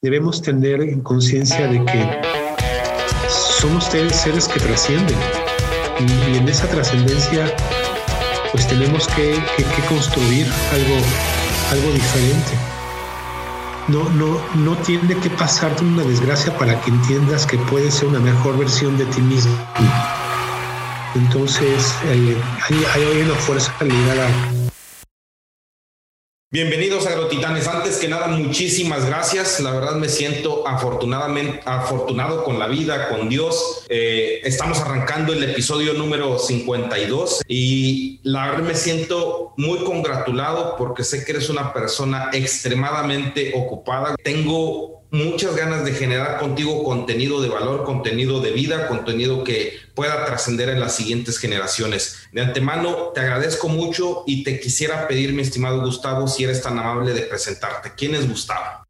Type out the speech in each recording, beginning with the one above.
debemos tener en conciencia de que somos seres que trascienden y, en esa trascendencia pues tenemos que, construir algo, algo diferente. No, no, no tiene que pasarte una desgracia para que entiendas que puedes ser una mejor versión de ti mismo. Entonces, eh, hay, hay, una fuerza ligada Bienvenidos Agrotitanes. Antes que nada, muchísimas gracias. La verdad me siento afortunadamente afortunado con la vida, con Dios. Eh, estamos arrancando el episodio número 52 y la verdad me siento muy congratulado porque sé que eres una persona extremadamente ocupada. Tengo muchas ganas de generar contigo contenido de valor, contenido de vida, contenido que pueda trascender en las siguientes generaciones. De antemano, te agradezco mucho y te quisiera pedir, mi estimado Gustavo, si eres tan amable de presentarte. ¿Quién es Gustavo?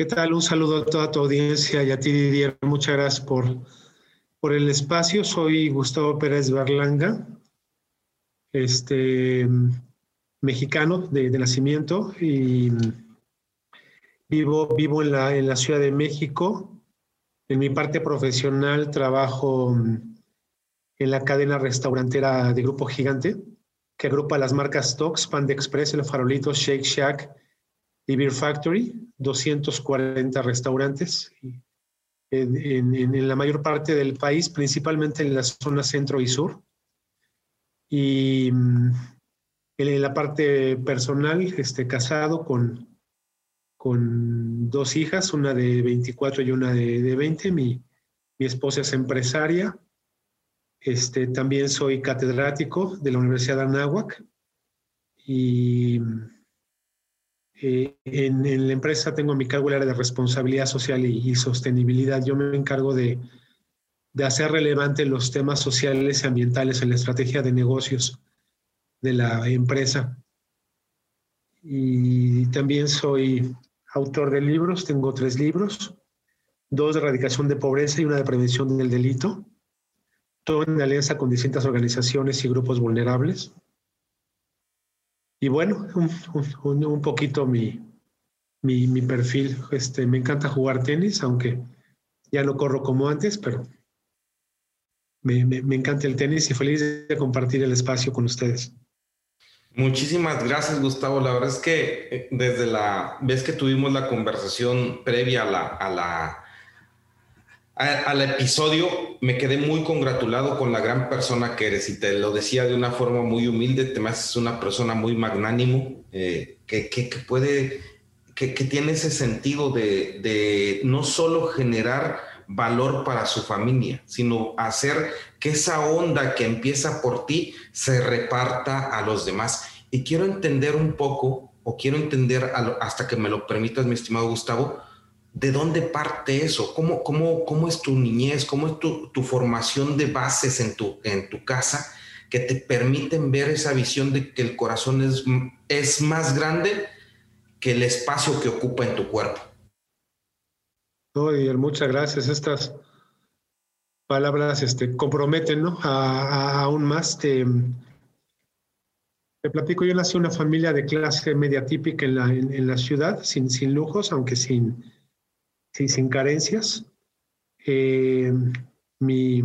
¿Qué tal? Un saludo a toda tu audiencia y a ti, Didier. Muchas gracias por, por el espacio. Soy Gustavo Pérez Berlanga, este, mexicano de, nacimiento y vivo, vivo en, la, en la Ciudad de México. En mi parte profesional trabajo en la cadena restaurantera de Grupo Gigante, que agrupa las marcas Tox, Panda Express, El Farolito, Shake Shack y Beer Factory, 240 restaurantes en, la mayor parte del país, principalmente en la zona centro y sur. Y mm, en la parte personal, este, casado con, con dos hijas, una de 24 y una de, 20. Mi, mi, esposa es empresaria. Este, también soy catedrático de la Universidad de Anáhuac. Y eh, en, la empresa tengo mi cargo el área de responsabilidad social y, sostenibilidad. Yo me encargo de, hacer relevante los temas sociales y ambientales en la estrategia de negocios de la empresa. Y también soy autor de libros, tengo tres libros, dos de erradicación de pobreza y una de prevención del delito, todo en alianza con distintas organizaciones y grupos vulnerables. Y bueno, un, poquito mi, mi, perfil. Este, me encanta jugar tenis, aunque ya no corro como antes, pero me, encanta el tenis y feliz de compartir el espacio con ustedes. Muchísimas gracias, Gustavo. La verdad es que eh, desde la vez que tuvimos la conversación previa a la al episodio me quedé muy congratulado con la gran persona que eres y te lo decía de una forma muy humilde, te me una persona muy magnánimo, eh, que, que, puede, que, que, tiene ese sentido de, de, no solo generar valor para su familia, sino hacer que esa onda que empieza por ti se reparta a los demás. Y quiero entender un poco, o quiero entender hasta que me lo permitas, mi estimado Gustavo, ¿De dónde parte eso? ¿Cómo, cómo, cómo es tu niñez? ¿Cómo es tu, tu, formación de bases en tu, en tu casa que te permiten ver esa visión de que el corazón es, es más grande que el espacio que ocupa en tu cuerpo? Oye, muchas gracias. Estas palabras este, comprometen ¿no? aún más. Te, te, platico, yo nací en una familia de clase media típica en la, en la ciudad, sin, sin lujos, aunque sin sí, sin carencias. Eh, mi,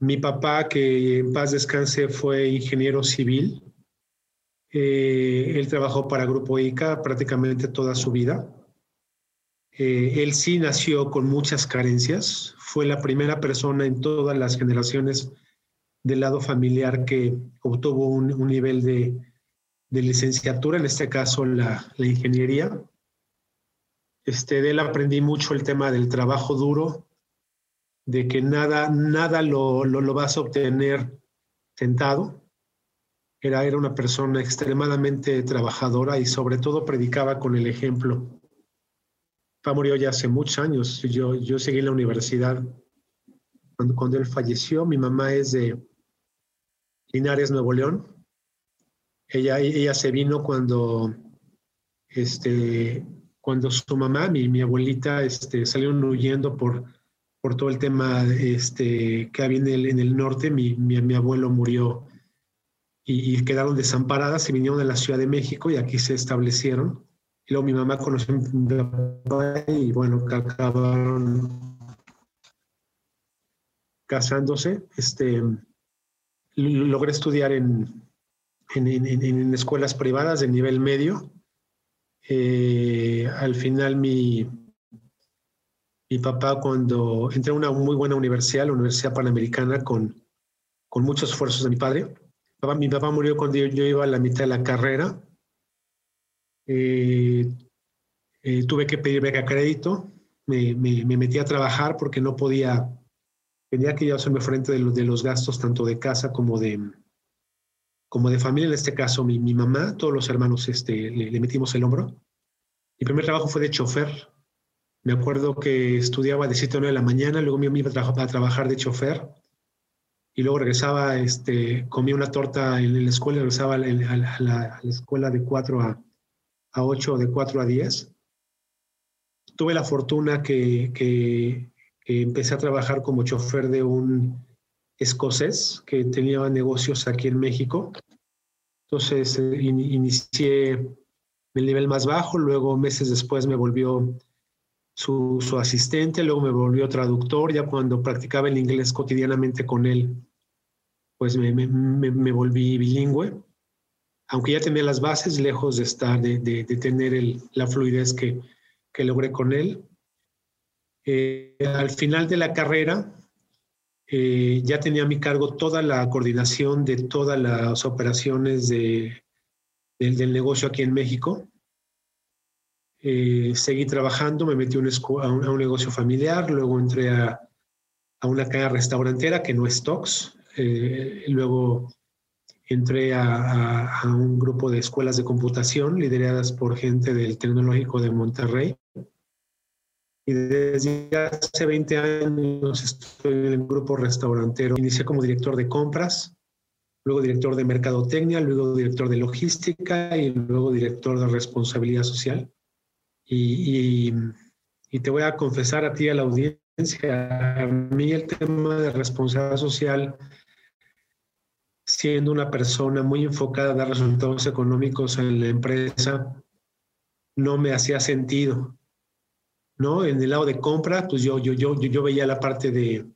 mi, papá, que en paz descanse, fue ingeniero civil. Eh, él trabajó para Grupo ICA prácticamente toda su vida. Eh, él sí nació con muchas carencias. Fue la primera persona en todas las generaciones del lado familiar que obtuvo un, un nivel de, de, licenciatura, en este caso la, la ingeniería. Este, de él aprendí mucho el tema del trabajo duro, de que nada, nada lo, lo, vas a obtener sentado. Era, era una persona extremadamente trabajadora y sobre todo predicaba con el ejemplo. papá murió ya hace muchos años. Yo, yo seguí en la universidad cuando, cuando él falleció. Mi mamá es de Linares, Nuevo León. Ella, ella se vino cuando, este, cuando su mamá, mi, mi abuelita, este, salieron huyendo por, por todo el tema este, que había en el, en el norte. Mi, mi, mi abuelo murió y, y, quedaron desamparadas y vinieron a la Ciudad de México y aquí se establecieron. Y luego mi mamá conoció a mi papá y bueno, acabaron casándose. Este, logré estudiar en, en, en, en escuelas privadas de nivel medio. Eh, al final mi, mi papá cuando entré a una muy buena universidad, la Universidad Panamericana, con, con muchos esfuerzos de mi padre. Mi papá murió cuando yo, iba a la mitad de la carrera eh, eh, tuve que pedir beca crédito, me, me, me, metí a trabajar porque no podía, tenía que yo hacerme frente de los, de los gastos tanto de casa como de, como de familia, en este caso mi, mi mamá, todos los hermanos este, le, le, metimos el hombro. Mi primer trabajo fue de chofer. Me acuerdo que estudiaba de 7 a 9 de la mañana, luego me iba a, tra a trabajar de chofer y luego regresaba, este, comía una torta en la escuela, regresaba a la, a la, a la escuela de 4 a, a 8 de 4 a 10. Tuve la fortuna que, que, que, empecé a trabajar como chofer de un escocés que tenía negocios aquí en México. Entonces eh, in, inicié el nivel más bajo, luego meses después me volvió su, asistente, luego me volvió traductor, ya cuando practicaba el inglés cotidianamente con él, pues me, volví bilingüe aunque ya tenía las bases, lejos de estar, de, de, tener la fluidez que, que, logré con él. Eh, al final de la carrera, eh, ya tenía a mi cargo toda la coordinación de todas las operaciones de, del, negocio aquí en México. Eh, seguí trabajando, me metí a, un, negocio familiar, luego entré a, una cadena restaurantera que no es Tox, eh, luego entré a, un grupo de escuelas de computación lideradas por gente del Tecnológico de Monterrey. Y desde hace 20 años estoy en el grupo restaurantero. Inicié como director de compras, luego director de mercadotecnia, luego director de logística y luego director de responsabilidad social. Y, y, y te voy a confesar a ti, a la audiencia, a mí el tema de responsabilidad social siendo una persona muy enfocada a dar resultados económicos en la empresa, no me hacía sentido. ¿No? En el lado de compra, pues yo, yo, yo, yo veía la parte de,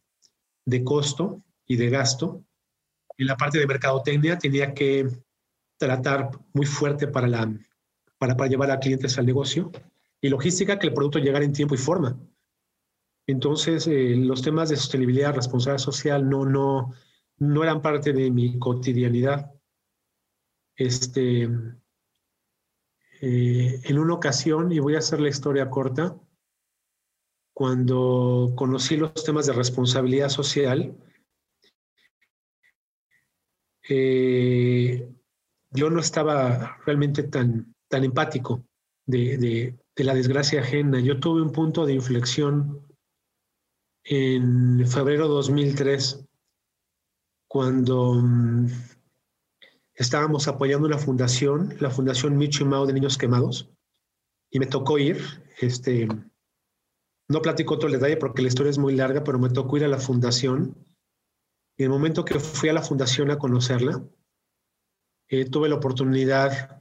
de costo y de gasto. En la parte de mercadotecnia tenía que tratar muy fuerte para, la, para, para llevar a clientes al negocio. Y logística, que el producto llegara en tiempo y forma. Entonces, eh, los temas de sostenibilidad, responsabilidad social, no, no, no eran parte de mi cotidianidad. Este, eh, en una ocasión, y voy a hacer la historia corta, cuando conocí los temas de responsabilidad social, eh, yo no estaba realmente tan, tan empático de, de, de, la desgracia ajena. Yo tuve un punto de inflexión en febrero 2003 cuando um, estábamos apoyando una fundación, la Fundación Micho y Mao de Niños Quemados, y me tocó ir, este, no platico el detalle porque la historia es muy larga, pero me tocó ir a la fundación. Y el momento que fui a la fundación a conocerla, eh, tuve la oportunidad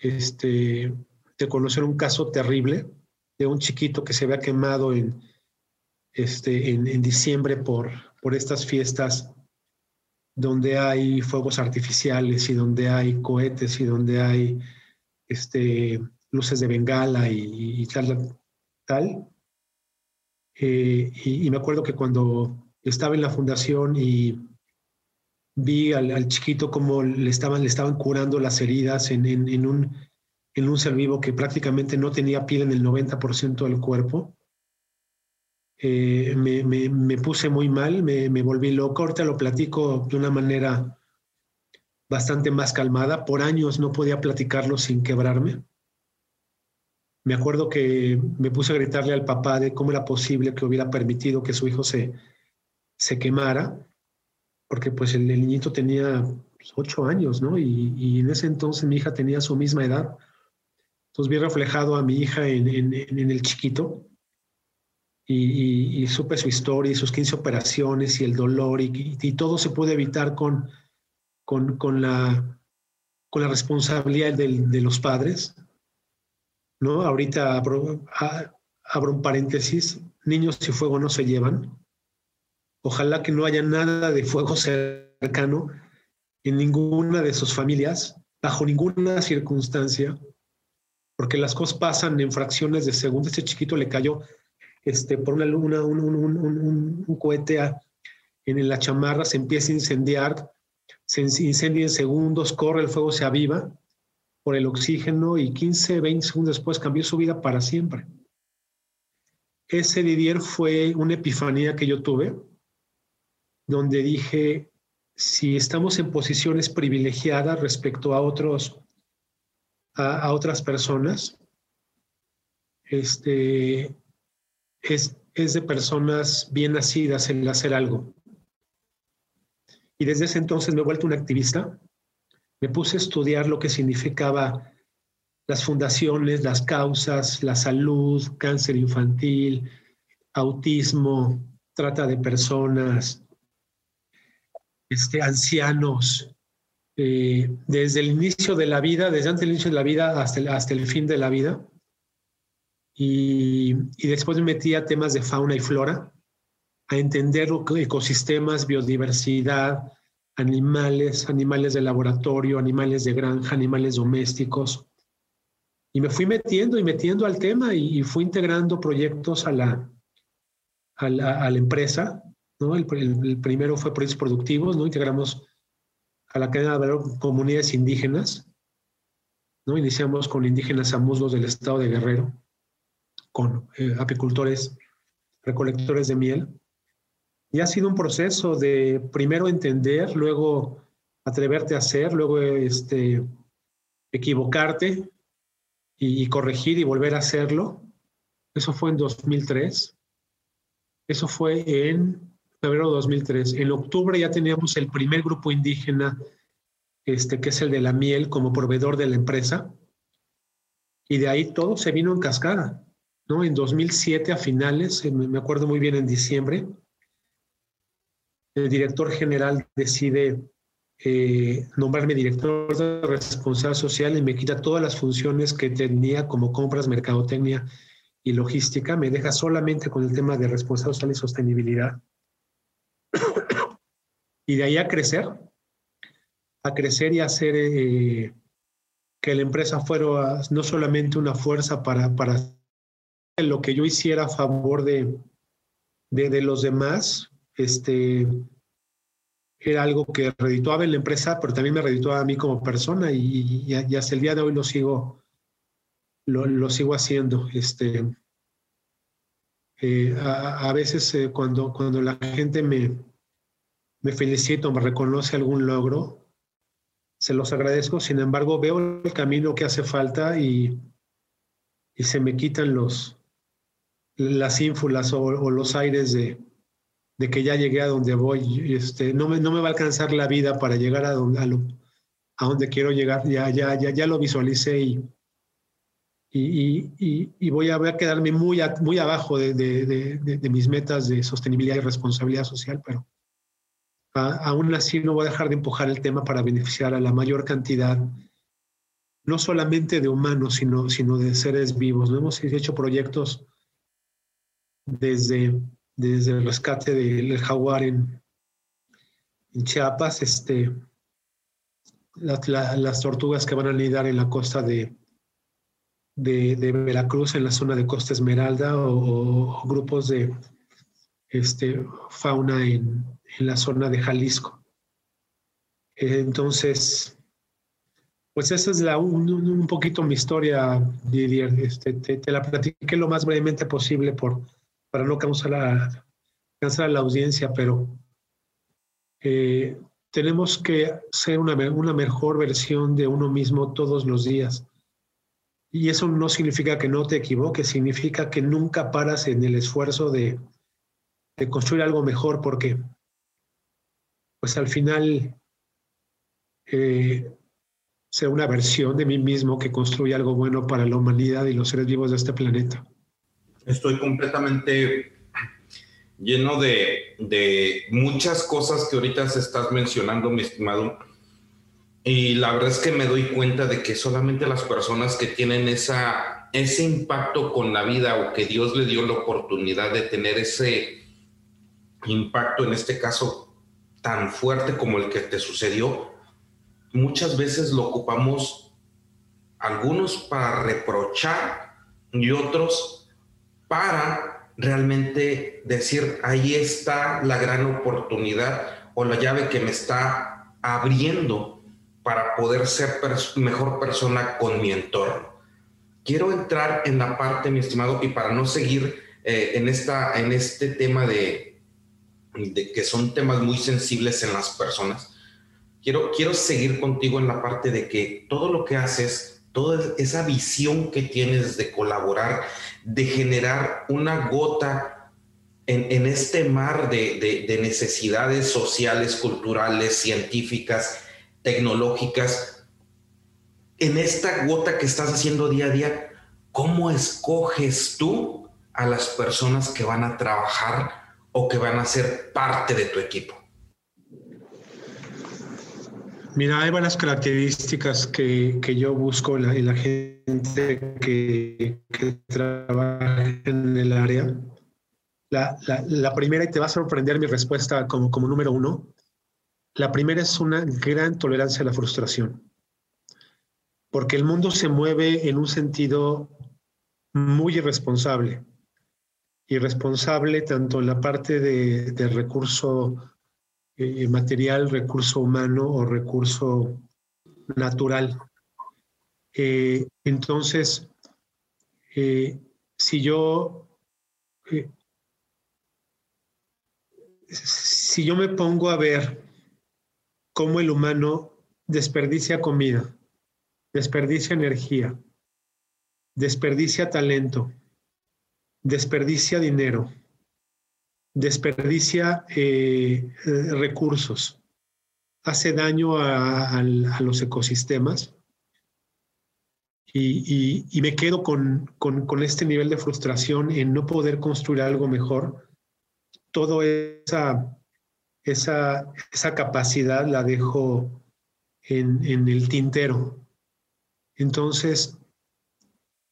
este, de conocer un caso terrible de un chiquito que se había quemado en, este, en, en diciembre por, por estas fiestas donde hay fuegos artificiales y donde hay cohetes y donde hay este, luces de bengala y, tal, tal. Eh, y, me acuerdo que cuando estaba en la fundación y vi al, chiquito como le estaban, le estaban curando las heridas en, un, en un ser vivo que prácticamente no tenía piel en el 90% del cuerpo, eh, me, me, me, puse muy mal, me, me, volví loco. Ahorita lo platico de una manera bastante más calmada. Por años no podía platicarlo sin quebrarme. Me acuerdo que me puse a gritarle al papá de cómo era posible que hubiera permitido que su hijo se, se quemara, porque pues el, niñito tenía pues, ocho años, ¿no? Y, en ese entonces mi hija tenía su misma edad. Entonces vi reflejado a mi hija en, en, el chiquito y, supe su historia y sus 15 operaciones y el dolor y, todo se puede evitar con, con, con, la, con la responsabilidad de los padres. ¿No? Ahorita abro, un paréntesis, niños y fuego no se llevan. Ojalá que no haya nada de fuego cercano en ninguna de sus familias, bajo ninguna circunstancia, porque las cosas pasan en fracciones de segundos. Este chiquito le cayó este, por una luna un, un, un, cohete en la chamarra, se empieza a incendiar, se incendia en segundos, corre el fuego, se aviva por el oxígeno y 15, 20 segundos después cambió su vida para siempre. Ese Didier fue una epifanía que yo tuve, donde dije, si estamos en posiciones privilegiadas respecto a otros, a, otras personas, este, es, es de personas bien nacidas en hacer algo. Y desde ese entonces me he vuelto un activista. Me puse a estudiar lo que significaba las fundaciones, las causas, la salud, cáncer infantil, autismo, trata de personas, este, ancianos, eh, desde el inicio de la vida, desde antes del inicio de la vida hasta el, hasta el fin de la vida. Y, y, después me metí a temas de fauna y flora, a entender ecosistemas, biodiversidad, animales, animales de laboratorio, animales de granja, animales domésticos. Y me fui metiendo y metiendo al tema y, fui integrando proyectos a la, a la, empresa. ¿no? El, primero fue proyectos productivos, ¿no? integramos a la cadena de valor comunidades indígenas. ¿no? Iniciamos con indígenas a musgos del estado de Guerrero, con eh, apicultores, recolectores de miel. Y ha sido un proceso de primero entender, luego atreverte a hacer, luego este, equivocarte y, corregir y volver a hacerlo. Eso fue en 2003. Eso fue en febrero de 2003. En octubre ya teníamos el primer grupo indígena, este, que es el de la miel, como proveedor de la empresa. Y de ahí todo se vino en cascada. ¿no? En 2007, a finales, me acuerdo muy bien en diciembre, el director general decide eh, nombrarme director de responsabilidad social y me quita todas las funciones que tenía como compras, mercadotecnia y logística, me deja solamente con el tema de responsabilidad social y sostenibilidad. y de ahí a crecer, a crecer y hacer eh, que la empresa fuera no solamente una fuerza para, para lo que yo hiciera a favor de, los demás, este, era algo que redituaba en la empresa, pero también me redituaba a mí como persona y, hasta el día de hoy lo sigo, lo, sigo haciendo. Este, eh, a, veces eh, cuando, cuando la gente me, me felicita o me reconoce algún logro, se los agradezco, sin embargo veo el camino que hace falta y, y se me quitan los, las ínfulas o los aires de, de que ya llegué a donde voy, este, no, me, no me va a alcanzar la vida para llegar a donde, a, donde quiero llegar, ya, ya, ya, ya lo visualicé y, y, y, voy, a, quedarme muy, muy abajo de, de, de, mis metas de sostenibilidad y responsabilidad social, pero aún así no voy a dejar de empujar el tema para beneficiar a la mayor cantidad, no solamente de humanos, sino, sino de seres vivos. Hemos hecho proyectos desde desde el rescate del jaguar en, Chiapas, este, las tortugas que van a anidar en la costa de, de, Veracruz, en la zona de Costa Esmeralda, o, grupos de este, fauna en, la zona de Jalisco. Entonces, pues esa es la, un, poquito mi historia, Didier. Este, te, te, la platiqué lo más brevemente posible por, para no causar a, cansar a la audiencia, pero eh, tenemos que ser una, una, mejor versión de uno mismo todos los días. Y eso no significa que no te equivoques, significa que nunca paras en el esfuerzo de, de construir algo mejor, porque pues al final eh, una versión de mí mismo que construye algo bueno para la humanidad y los seres vivos de este planeta. Estoy completamente lleno de, de muchas cosas que ahorita se estás mencionando, mi estimado. Y la verdad es que me doy cuenta de que solamente las personas que tienen esa, ese impacto con la vida o que Dios le dio la oportunidad de tener ese impacto, en este caso tan fuerte como el que te sucedió, muchas veces lo ocupamos algunos para reprochar y otros para realmente decir, ahí está la gran oportunidad o la llave que me está abriendo para poder ser mejor persona con mi entorno. Quiero entrar en la parte, mi estimado, y para no seguir eh, en, esta, en este tema de, de que son temas muy sensibles en las personas, quiero, quiero seguir contigo en la parte de que todo lo que haces, toda esa visión que tienes de colaborar, de generar una gota en, este mar de necesidades sociales, culturales, científicas, tecnológicas, en esta gota que estás haciendo día a día, ¿cómo escoges tú a las personas que van a trabajar o que van a ser parte de tu equipo? Mira, hay varias características que, que yo busco en la, en la gente que, que, trabaja en el área. La, la, la, primera, y te va a sorprender mi respuesta como, como número uno, la primera es una gran tolerancia a la frustración, porque el mundo se mueve en un sentido muy irresponsable. Irresponsable tanto en la parte de, de recurso eh, material, recurso humano o recurso natural. Eh, entonces, eh, si yo si yo me pongo a ver cómo el humano desperdicia comida, desperdicia energía, desperdicia talento, desperdicia dinero, desperdicia eh, recursos, hace daño a, los ecosistemas. Y, me quedo con, este nivel de frustración en no poder construir algo mejor, toda esa, esa, capacidad la dejo en, en el tintero. Entonces,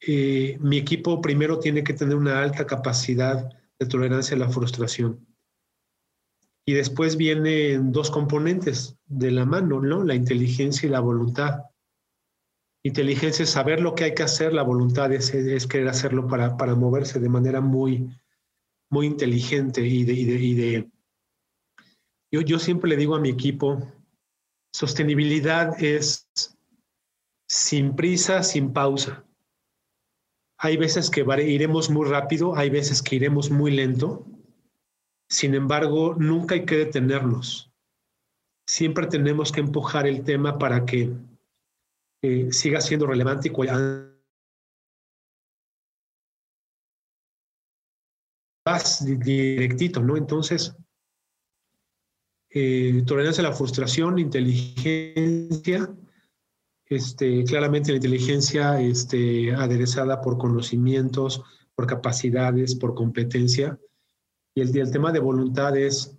eh, mi equipo primero tiene que tener una alta capacidad de tolerancia a la frustración. Y después vienen dos componentes de la mano, ¿no? La inteligencia y la voluntad. Inteligencia es saber lo que hay que hacer, la voluntad es, es querer hacerlo para, para, moverse de manera muy, muy inteligente y de... Y de, y de yo, yo siempre le digo a mi equipo, sostenibilidad es sin prisa, sin pausa. Hay veces que iremos muy rápido, hay veces que iremos muy lento. Sin embargo, nunca hay que detenernos. Siempre tenemos que empujar el tema para que eh, siga siendo relevante y vas directito, ¿no? Entonces, eh, tolerancia a la frustración, inteligencia, este, claramente la inteligencia este, aderezada por conocimientos, por capacidades, por competencia. Y el, tema de voluntad es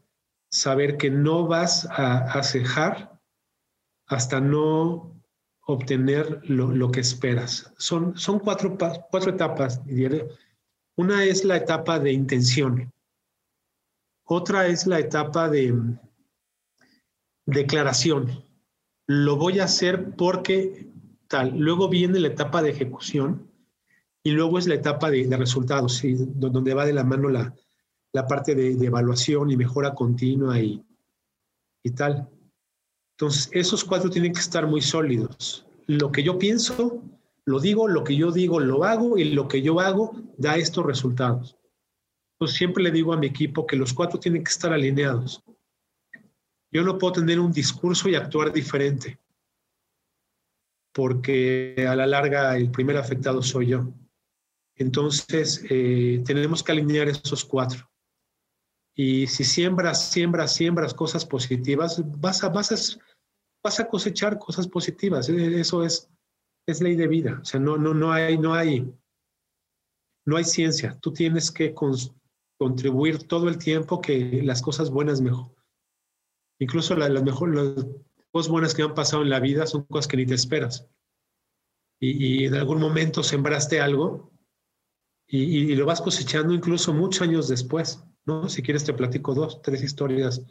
saber que no vas a, cejar hasta no obtener lo, que esperas. Son, son cuatro, cuatro etapas. Una es la etapa de intención. Otra es la etapa de declaración lo voy a hacer porque tal. Luego viene la etapa de ejecución y luego es la etapa de, resultados, donde va de la mano la, la parte de, de, evaluación y mejora continua y, y tal. Entonces, esos cuatro tienen que estar muy sólidos. Lo que yo pienso, lo digo, lo que yo digo, lo hago y lo que yo hago da estos resultados. Entonces, siempre le digo a mi equipo que los cuatro tienen que estar alineados. Yo no puedo tener un discurso y actuar diferente. porque a la larga el primer afectado soy yo. Entonces, eh, tenemos que alinear esos cuatro. Y si siembras, siembras, siembras cosas positivas, vas a, cosechar cosas positivas. E, eso es, ley de vida. O sea, no hay ciencia. Tú tienes que contribuir todo el tiempo que las cosas buenas mejor. Incluso las, mejor, las cosas buenas que han pasado en la vida son cosas que ni te esperas. Y, y en algún momento sembraste algo y, lo vas cosechando incluso muchos años después, ¿no? Si quieres te platico dos, tres historias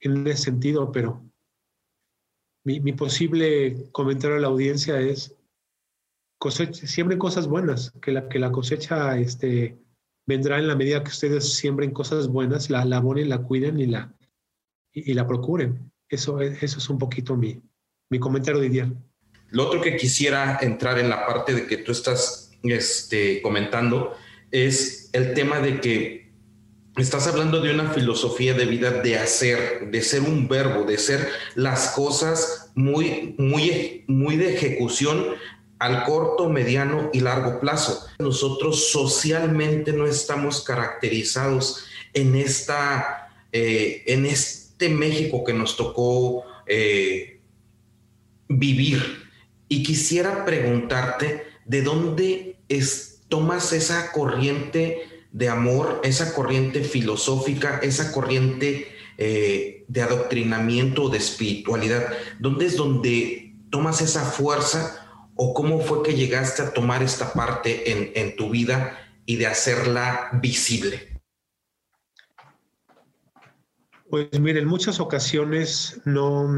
en ese sentido, pero mi, posible comentario a la audiencia es cosecha, siembren cosas buenas, que la, que la cosecha este, vendrá en la medida que ustedes siembren cosas buenas, la laboren, la cuiden y la, y, la procuren. Eso, eso es un poquito mi, mi comentario de. Lo otro que quisiera entrar en la parte de que tú estás este, comentando es el tema de que estás hablando de una filosofía de vida de hacer, de ser un verbo, de ser las cosas muy, muy, muy de ejecución al corto, mediano y largo plazo. Nosotros socialmente no estamos caracterizados en esta, eh, en este México que nos tocó eh, vivir. Y quisiera preguntarte de dónde es, tomas esa corriente de amor, esa corriente filosófica, esa corriente eh, de adoctrinamiento, de espiritualidad? ¿Dónde es donde tomas esa fuerza o cómo fue que llegaste a tomar esta parte en, en tu vida y de hacerla visible? Pues mire, en muchas ocasiones no,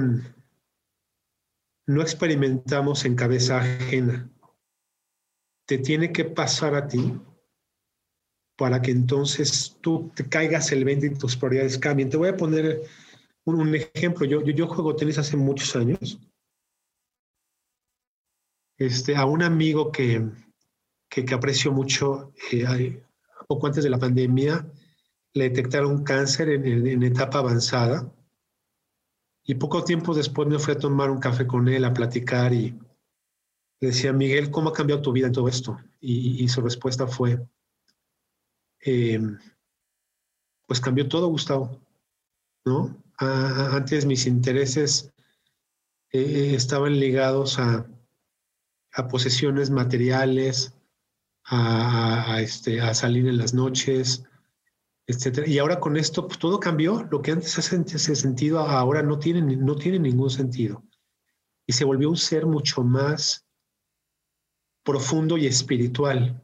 no experimentamos en cabeza ajena te tiene que pasar a ti para que entonces tú te caigas el 20 y tus prioridades cambien. Te voy a poner un, ejemplo. Yo, yo, juego tenis hace muchos años. Este, a un amigo que, que, aprecio mucho, eh, poco antes de la pandemia, le detectaron cáncer en, etapa avanzada. Y poco tiempo después me fui a tomar un café con él, a platicar y, le decía, Miguel, ¿cómo ha cambiado tu vida en todo esto? Y, su respuesta fue, em, pues cambió todo, Gustavo, ¿no? antes mis intereses eh, estaban ligados a, posesiones materiales, este, a salir en las noches, Y ahora con esto, pues todo cambió. Lo que antes hacía sentido ahora no tiene, no tiene ningún sentido. Y se volvió un ser mucho más profundo y espiritual.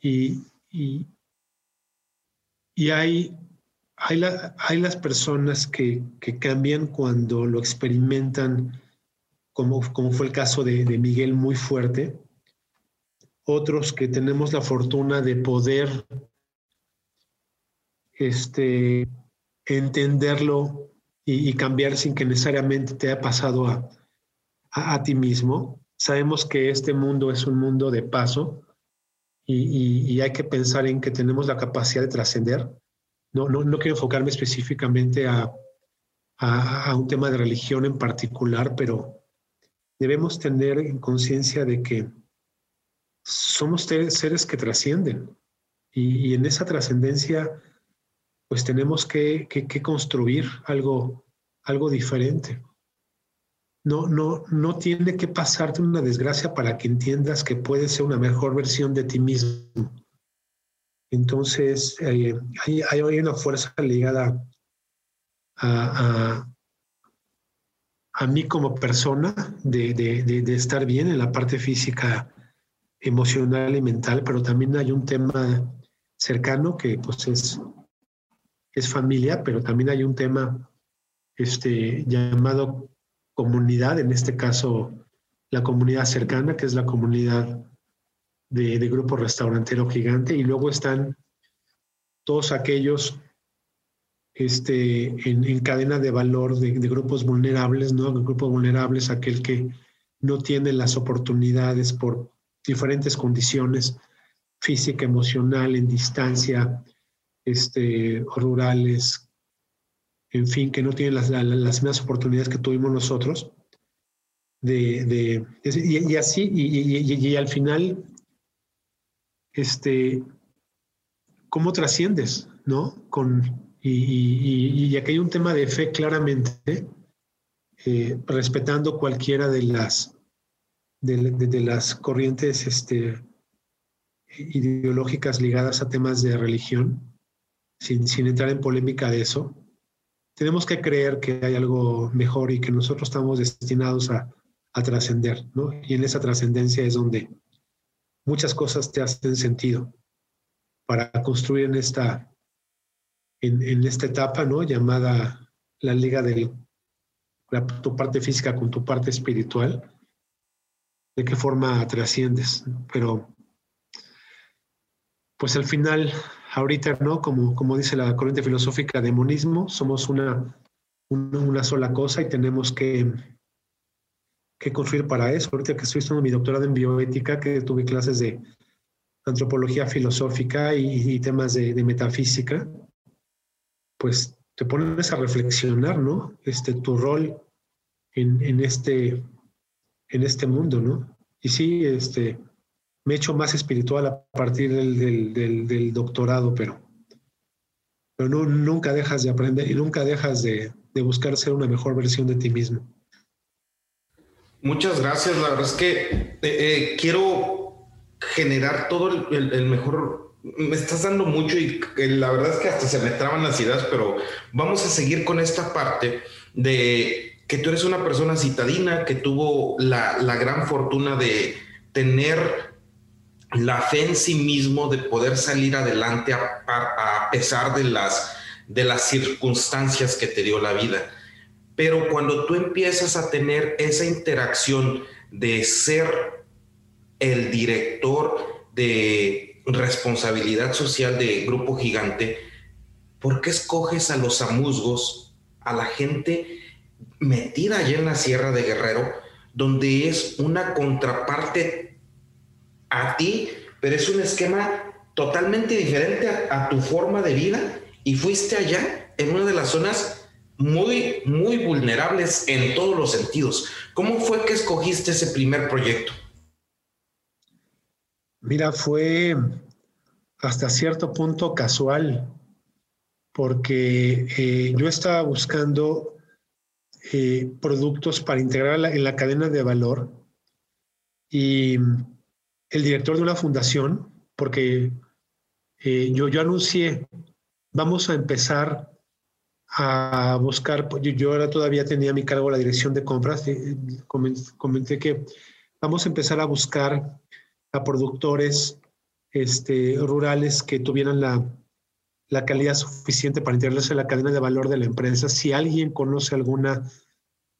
Y, y, hay, hay, hay, las personas que, cambian cuando lo experimentan, como, como fue el caso de Miguel, muy fuerte. Otros que tenemos la fortuna de poder este, entenderlo y, cambiar sin que necesariamente te haya pasado a, a ti mismo. Sabemos que este mundo es un mundo de paso y, hay que pensar en que tenemos la capacidad de trascender. No, no, no, quiero enfocarme específicamente a, a, un tema de religión en particular, pero debemos tener en conciencia de que somos seres que trascienden y, en esa trascendencia pues tenemos que, que construir algo, algo diferente. No, no, no tiene que pasarte una desgracia para que entiendas que puedes ser una mejor versión de ti mismo. Entonces, eh, hay, una fuerza ligada a, a, mí como persona de, de, estar bien en la parte física, emocional y mental, pero también hay un tema cercano que pues es, es familia, pero también hay un tema este, llamado comunidad, en este caso la comunidad cercana, que es la comunidad de, Grupo Restaurantero Gigante, y luego están todos aquellos este, en, cadena de valor de, grupos vulnerables, ¿no? Grupos vulnerables, aquel que no tiene las oportunidades por diferentes condiciones física, emocional, en distancia, este, rurales, en fin, que no tienen las, las, mismas oportunidades que tuvimos nosotros. de, y, así, y, al final, este, ¿cómo trasciendes? ¿No? Con, y, aquí hay un tema de fe claramente, eh, respetando cualquiera de las, de, las corrientes este, ideológicas ligadas a temas de religión, sin, entrar en polémica de eso. Tenemos que creer que hay algo mejor y que nosotros estamos destinados a, a trascender, ¿no? Y en esa trascendencia es donde muchas cosas te hacen sentido para construir en esta, en, esta etapa, ¿no? Llamada la liga de tu parte física con tu parte espiritual, de qué forma trasciendes. Pero, pues al final, ahorita, ¿no? Como, como dice la corriente filosófica de monismo, somos una, una sola cosa y tenemos que que construir para eso. Ahorita que estoy estudiando mi doctorado en bioética, que tuve clases de antropología filosófica y, temas de, metafísica, pues te pones a reflexionar, ¿no? Este, tu rol en, este, en este mundo, ¿no? Y sí, este, me he hecho más espiritual a partir del, doctorado, pero, pero nunca dejas de aprender y nunca dejas de, buscar ser una mejor versión de ti mismo. Muchas gracias. La verdad es que eh, eh, quiero generar todo el, mejor. Me estás dando mucho y la verdad es que hasta se me traban las ideas, pero vamos a seguir con esta parte de que tú eres una persona citadina que tuvo la, gran fortuna de tener la fe en sí mismo, de poder salir adelante a, pesar de las, de las circunstancias que te dio la vida. Pero cuando tú empiezas a tener esa interacción de ser el director de responsabilidad social de Grupo Gigante, ¿por qué escoges a los amuzgos, a la gente metida allá en la Sierra de Guerrero, donde es una contraparte a ti, pero es un esquema totalmente diferente a, tu forma de vida? Y fuiste allá en una de las zonas muy, muy vulnerables en todos los sentidos. ¿Cómo fue que escogiste ese primer proyecto? Mira, fue hasta cierto punto casual, porque eh, yo estaba buscando eh, productos para integrar en la cadena de valor y el director de una fundación, porque eh, yo, yo anuncié, vamos a empezar a buscar, pues, yo ahora todavía tenía mi cargo la dirección de compras, comenté que vamos a empezar a buscar a productores este, rurales que tuvieran la, la calidad suficiente para integrarse en la cadena de valor de la empresa. Si alguien conoce alguna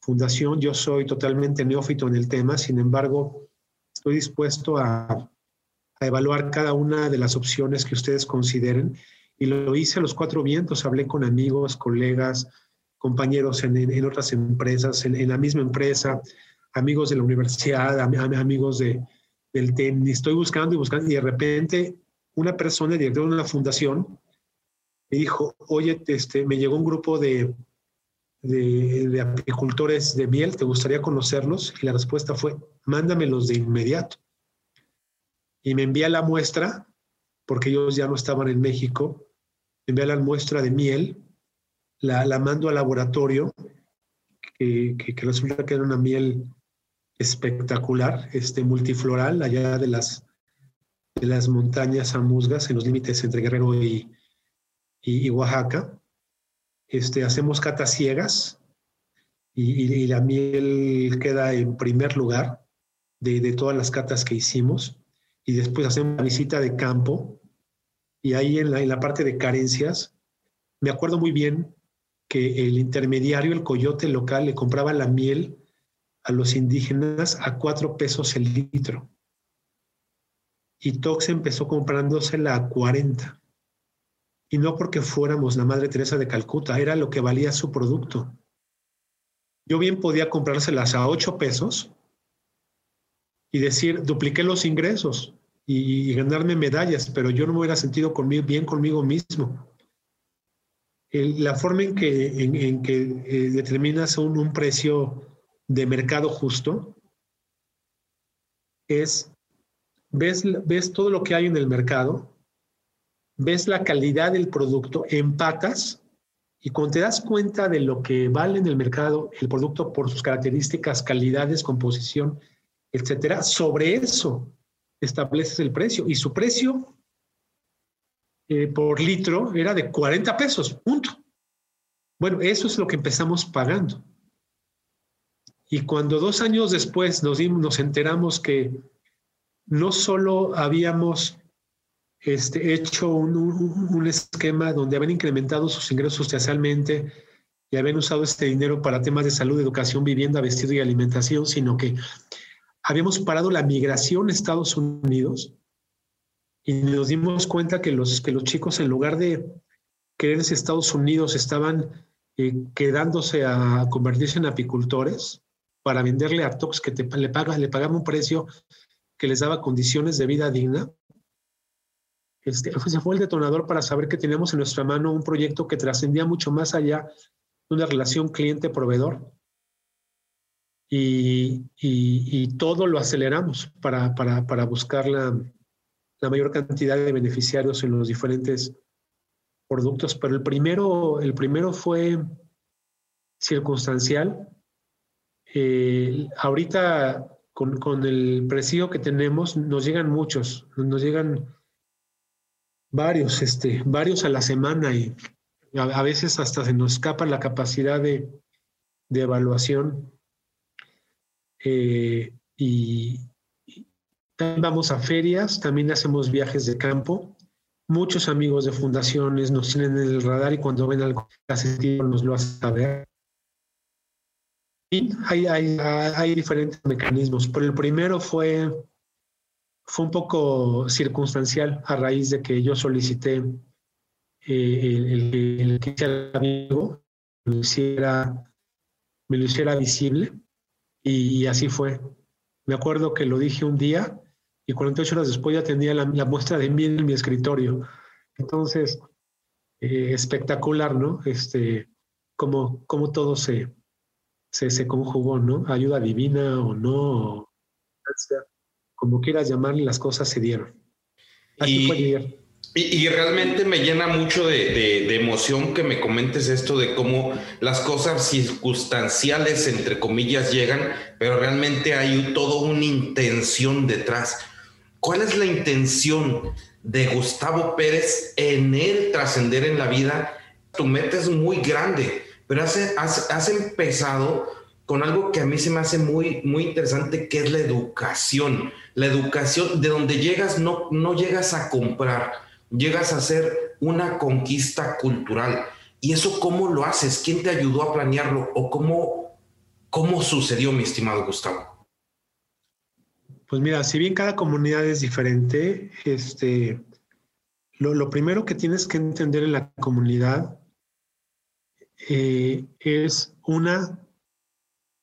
fundación, yo soy totalmente neófito en el tema, sin embargo, estoy dispuesto a, evaluar cada una de las opciones que ustedes consideren. Y lo hice a los cuatro vientos, hablé con amigos, colegas, compañeros en, otras empresas, en, la misma empresa, amigos de la universidad, amigos de, del tenis, estoy buscando y buscando. Y de repente una persona, el director de una fundación, me dijo, oye, este, me llegó un grupo de, de, apicultores de miel, ¿te gustaría conocerlos? Y la respuesta fue, mándamelos de inmediato. Y me envía la muestra, porque ellos ya no estaban en México, envía la muestra de miel, la, la mando al laboratorio, que, que, resulta que era una miel espectacular, este, multifloral, allá de las, de las montañas Amusgas, en los límites entre Guerrero y, y, Oaxaca. Este, hacemos catas ciegas y, la miel queda en primer lugar de, de todas las catas que hicimos. Y después hacemos una visita de campo y ahí en la, en la parte de carencias, me acuerdo muy bien que el intermediario, el coyote local, le compraba la miel a los indígenas a cuatro pesos el litro. Y Tox empezó comprándosela a 40. Y no porque fuéramos la Madre Teresa de Calcuta, era lo que valía su producto. Yo bien podía comprárselas a 8 pesos y decir, dupliqué los ingresos y, ganarme medallas, pero yo no me hubiera sentido bien conmigo mismo. la forma en que, en, que eh, determinas un, precio de mercado justo es, ves, ves todo lo que hay en el mercado, ves la calidad del producto, empatas y cuando te das cuenta de lo que vale en el mercado el producto por sus características, calidades, composición, etcétera, sobre eso estableces el precio. Y su precio eh, por litro era de 40 pesos, punto. Bueno, eso es lo que empezamos pagando. Y cuando dos años después nos, nos enteramos que no solo habíamos este, hecho un, esquema donde habían incrementado sus ingresos sustancialmente y habían usado este dinero para temas de salud, educación, vivienda, vestido y alimentación, sino que habíamos parado la migración a Estados Unidos y nos dimos cuenta que los, que los chicos en lugar de quererse Estados Unidos estaban eh, quedándose a convertirse en apicultores para venderle a Tox que te, le, paga, le pagaba un precio que les daba condiciones de vida digna. Este, ese fue el detonador para saber que teníamos en nuestra mano un proyecto que trascendía mucho más allá de una relación cliente-proveedor. Y, y, todo lo aceleramos para, para, para buscar la, la, mayor cantidad de beneficiarios en los diferentes productos. Pero el primero, el primero fue circunstancial eh, ahorita con, con, el precio que tenemos nos llegan muchos, nos llegan varios, este, varios a la semana y a, veces hasta se nos escapa la capacidad de, de evaluación. Eh, y, también vamos a ferias, también hacemos viajes de campo. Muchos amigos de fundaciones nos tienen en el radar y cuando ven algo nos lo hacen saber hay, hay, diferentes mecanismos, pero el primero fue, fue un poco circunstancial a raíz de que yo solicité eh, el, que hiciera amigo, me lo hiciera, visible y, así fue. Me acuerdo que lo dije un día y 48 horas después ya tenía la, muestra de mí en mi escritorio. Entonces, eh, espectacular, ¿no? Este, como, como todo se, se, se conjugó, ¿no? Ayuda divina o no, como quieras llamarle, las cosas se dieron. Así y, Y, realmente me llena mucho de, emoción que me comentes esto de cómo las cosas circunstanciales, entre comillas, llegan, pero realmente hay toda una intención detrás. ¿Cuál es la intención de Gustavo Pérez en el trascender en la vida? Tu meta es muy grande pero has, empezado con algo que a mí se me hace muy, muy interesante, que es la educación. La educación, de donde llegas, no, no llegas a comprar, llegas a hacer una conquista cultural. ¿Y eso cómo lo haces? ¿Quién te ayudó a planearlo? ¿O cómo, cómo sucedió, mi estimado Gustavo? Pues mira, si bien cada comunidad es diferente, este, lo, lo primero que tienes que entender en la comunidad eh, es una,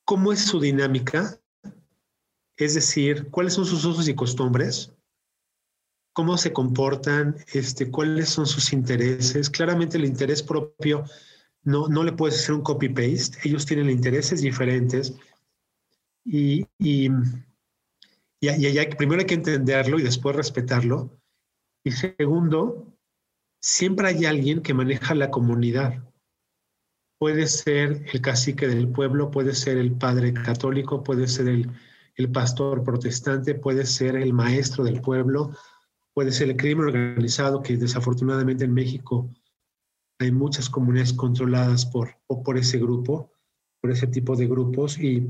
¿cómo es su dinámica? Es decir, ¿cuáles son sus usos y costumbres? ¿Cómo se comportan? Este, ¿Cuáles son sus intereses? Claramente el interés propio no, no le puedes hacer un copy-paste. Ellos tienen intereses diferentes y, y, y, primero hay que entenderlo y después respetarlo. Y segundo, siempre hay alguien que maneja la comunidad puede ser el cacique del pueblo, puede ser el padre católico, puede ser el, pastor protestante, puede ser el maestro del pueblo, puede ser el crimen organizado, que desafortunadamente en México hay muchas comunidades controladas por, por ese grupo, por ese tipo de grupos. Y,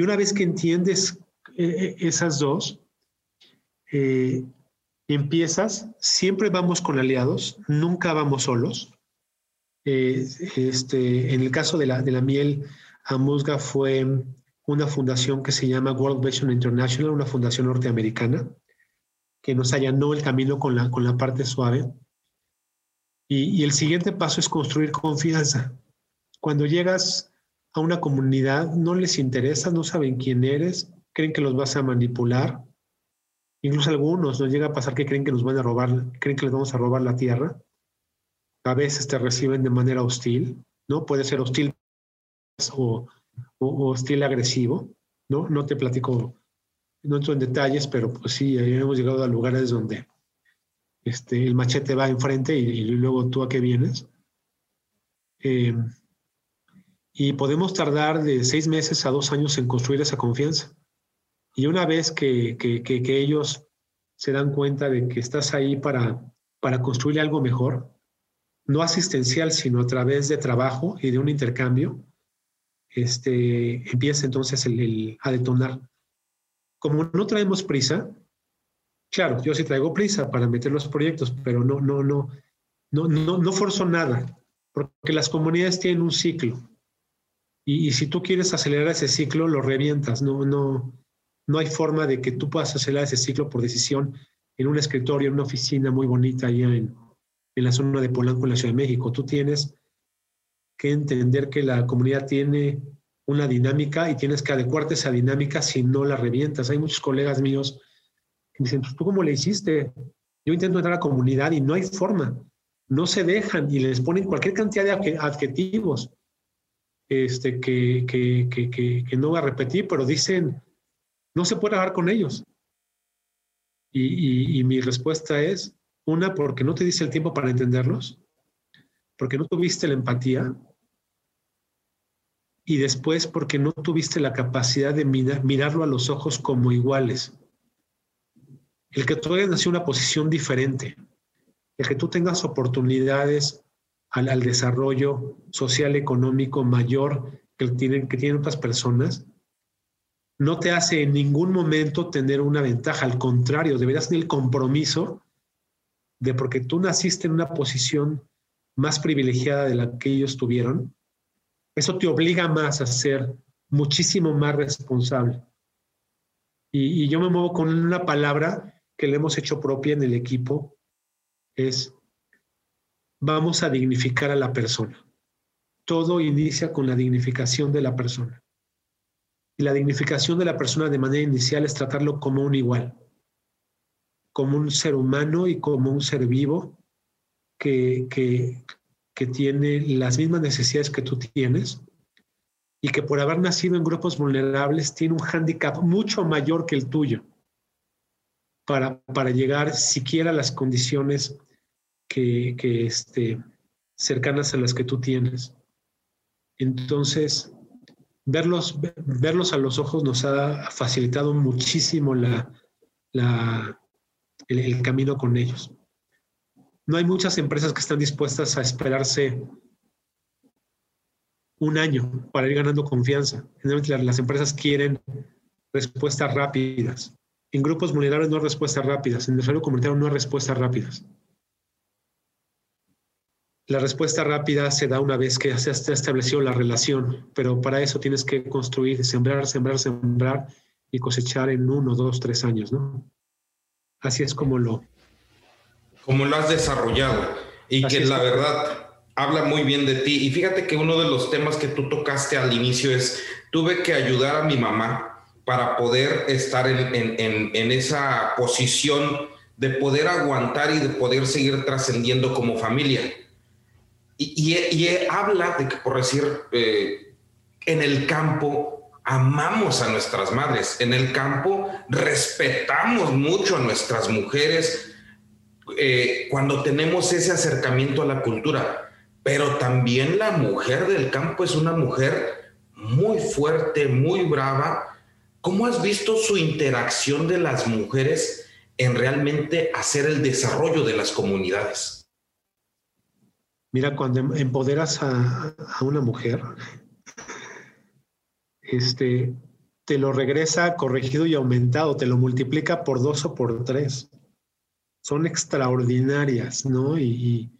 una vez que entiendes eh, esas dos, eh, empiezas, siempre vamos con aliados, nunca vamos solos. Eh, este, en el caso de la, de la miel, Amusga fue una fundación que se llama World Vision International, una fundación norteamericana, que nos allanó el camino con la, con la parte suave. Y, y el siguiente paso es construir confianza. Cuando llegas a una comunidad, no les interesa, no saben quién eres, creen que los vas a manipular. Incluso algunos nos llega a pasar que creen que nos van a robar, creen que les vamos a robar la tierra a veces te reciben de manera hostil, ¿no? Puede ser hostil o o, hostil agresivo, ¿no? No te platico, no entro en detalles, pero pues sí, hemos llegado a lugares donde este, el machete va enfrente y, luego tú a qué vienes. Eh, y podemos tardar de seis meses a dos años en construir esa confianza. Y una vez que, que, que, ellos se dan cuenta de que estás ahí para, para construir algo mejor, no asistencial, sino a través de trabajo y de un intercambio, este, empieza entonces el, a detonar. Como no traemos prisa, claro, yo sí traigo prisa para meter los proyectos, pero no, no, no, no, no, no forzo nada, porque las comunidades tienen un ciclo. Y, y, si tú quieres acelerar ese ciclo, lo revientas. No, no, no hay forma de que tú puedas acelerar ese ciclo por decisión en un escritorio, en una oficina muy bonita allá en, en la zona de Polanco, en la Ciudad de México. Tú tienes que entender que la comunidad tiene una dinámica y tienes que adecuarte a esa dinámica si no la revientas. Hay muchos colegas míos que dicen, pues, ¿tú cómo le hiciste? Yo intento entrar a la comunidad y no hay forma. No se dejan y les ponen cualquier cantidad de adjetivos este, que, que, que, que no voy a repetir, pero dicen, no se puede hablar con ellos. Y, mi respuesta es, una, porque no te dice el tiempo para entenderlos, porque no tuviste la empatía, y después porque no tuviste la capacidad de mirarlo a los ojos como iguales. El que tú hayas nacido en una posición diferente, el que tú tengas oportunidades al, desarrollo social, económico mayor que tienen, que tienen otras personas, no te hace en ningún momento tener una ventaja. Al contrario, deberías tener el compromiso de porque tú naciste en una posición más privilegiada de la que ellos tuvieron, eso te obliga más a ser muchísimo más responsable. Y, yo me muevo con una palabra que le hemos hecho propia en el equipo, es vamos a dignificar a la persona. Todo inicia con la dignificación de la persona. Y la dignificación de la persona de manera inicial es tratarlo como un igual, como un ser humano y como un ser vivo que, que, que tiene las mismas necesidades que tú tienes y que por haber nacido en grupos vulnerables tiene un hándicap mucho mayor que el tuyo para, para llegar siquiera a las condiciones que, que este, cercanas a las que tú tienes. Entonces, verlos, verlos a los ojos nos ha facilitado muchísimo la, la, el, camino con ellos. No hay muchas empresas que están dispuestas a esperarse un año para ir ganando confianza. Generalmente las empresas quieren respuestas rápidas. En grupos vulnerables no hay respuestas rápidas. En desarrollo comunitario no hay respuestas rápidas. La respuesta rápida se da una vez que se ha establecido la relación, pero para eso tienes que construir, sembrar, sembrar, sembrar y cosechar en uno, dos, tres años, ¿no? Así es como lo... Como lo has desarrollado y que la verdad habla muy bien de ti. Y fíjate que uno de los temas que tú tocaste al inicio es, tuve que ayudar a mi mamá para poder estar en, en, en esa posición de poder aguantar y de poder seguir trascendiendo como familia. Y, habla de que, por decir, eh, en el campo amamos a nuestras madres, en el campo respetamos mucho a nuestras mujeres eh, cuando tenemos ese acercamiento a la cultura, pero también la mujer del campo es una mujer muy fuerte, muy brava. ¿Cómo has visto su interacción de las mujeres en realmente hacer el desarrollo de las comunidades? Mira, cuando em, empoderas a, una mujer, este, te lo regresa corregido y aumentado, te lo multiplica por dos o por tres. Son extraordinarias, ¿no? Y,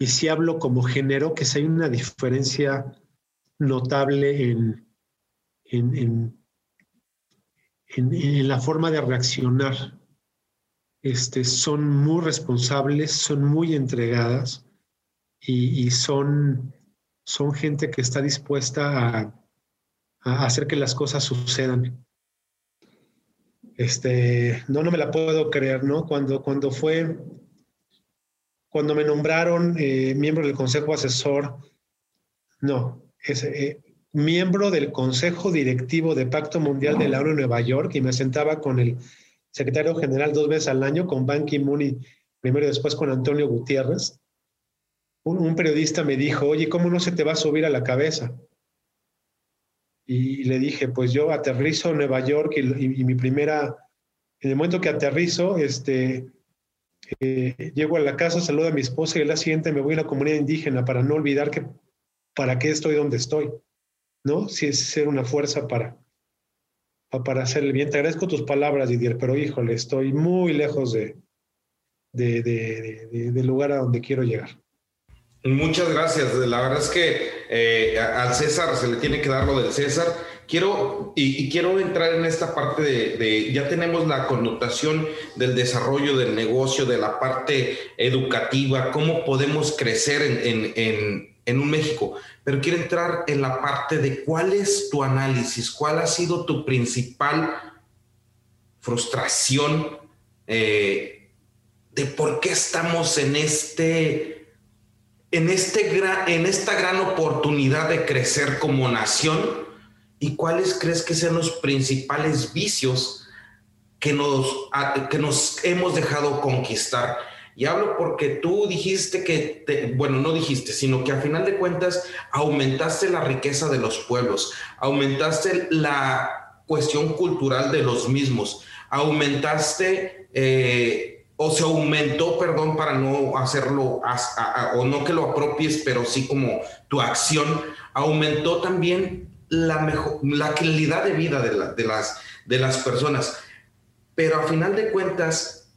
si hablo como género, que si hay una diferencia notable en, en, la forma de reaccionar. Este, son muy responsables, son muy entregadas y, son, son gente que está dispuesta a, hacer que las cosas sucedan. Este, no, no me la puedo creer, ¿no? Cuando, cuando fue, cuando me nombraron eh, miembro del consejo asesor, no, ese, eh, miembro del Consejo Directivo de Pacto Mundial de la ONU en Nueva York y me sentaba con el secretario general dos veces al año, con Ban Ki-moon y primero y después con Antonio Gutiérrez. Un, periodista me dijo, oye, ¿cómo no se te va a subir a la cabeza? Y le dije, pues yo aterrizo en Nueva York y, mi primera, en el momento que aterrizo, este, eh, llego a la casa, saludo a mi esposa y día siguiente me voy a la comunidad indígena para no olvidar que para qué estoy donde estoy, ¿no? Si es ser una fuerza para, para hacer el bien. Te agradezco tus palabras, Didier, pero híjole, estoy muy lejos de, de, de, del lugar a donde quiero llegar. Muchas gracias. La verdad es que eh, al César se le tiene que dar lo del César. Quiero, y, quiero entrar en esta parte de, ya tenemos la connotación del desarrollo del negocio, de la parte educativa, cómo podemos crecer en, en, en un México, pero quiero entrar en la parte de cuál es tu análisis, cuál ha sido tu principal frustración eh, de por qué estamos en este en, este en esta gran oportunidad de crecer como nación y cuáles crees que sean los principales vicios que nos, que nos hemos dejado conquistar. Y hablo porque tú dijiste que, bueno, no dijiste, sino que a final de cuentas aumentaste la riqueza de los pueblos, aumentaste la cuestión cultural de los mismos, aumentaste eh, o se aumentó, perdón, para no hacerlo, o no que lo apropies, pero sí como tu acción, aumentó también la, mejor, la calidad de vida de, de, las, de las personas. Pero a final de cuentas,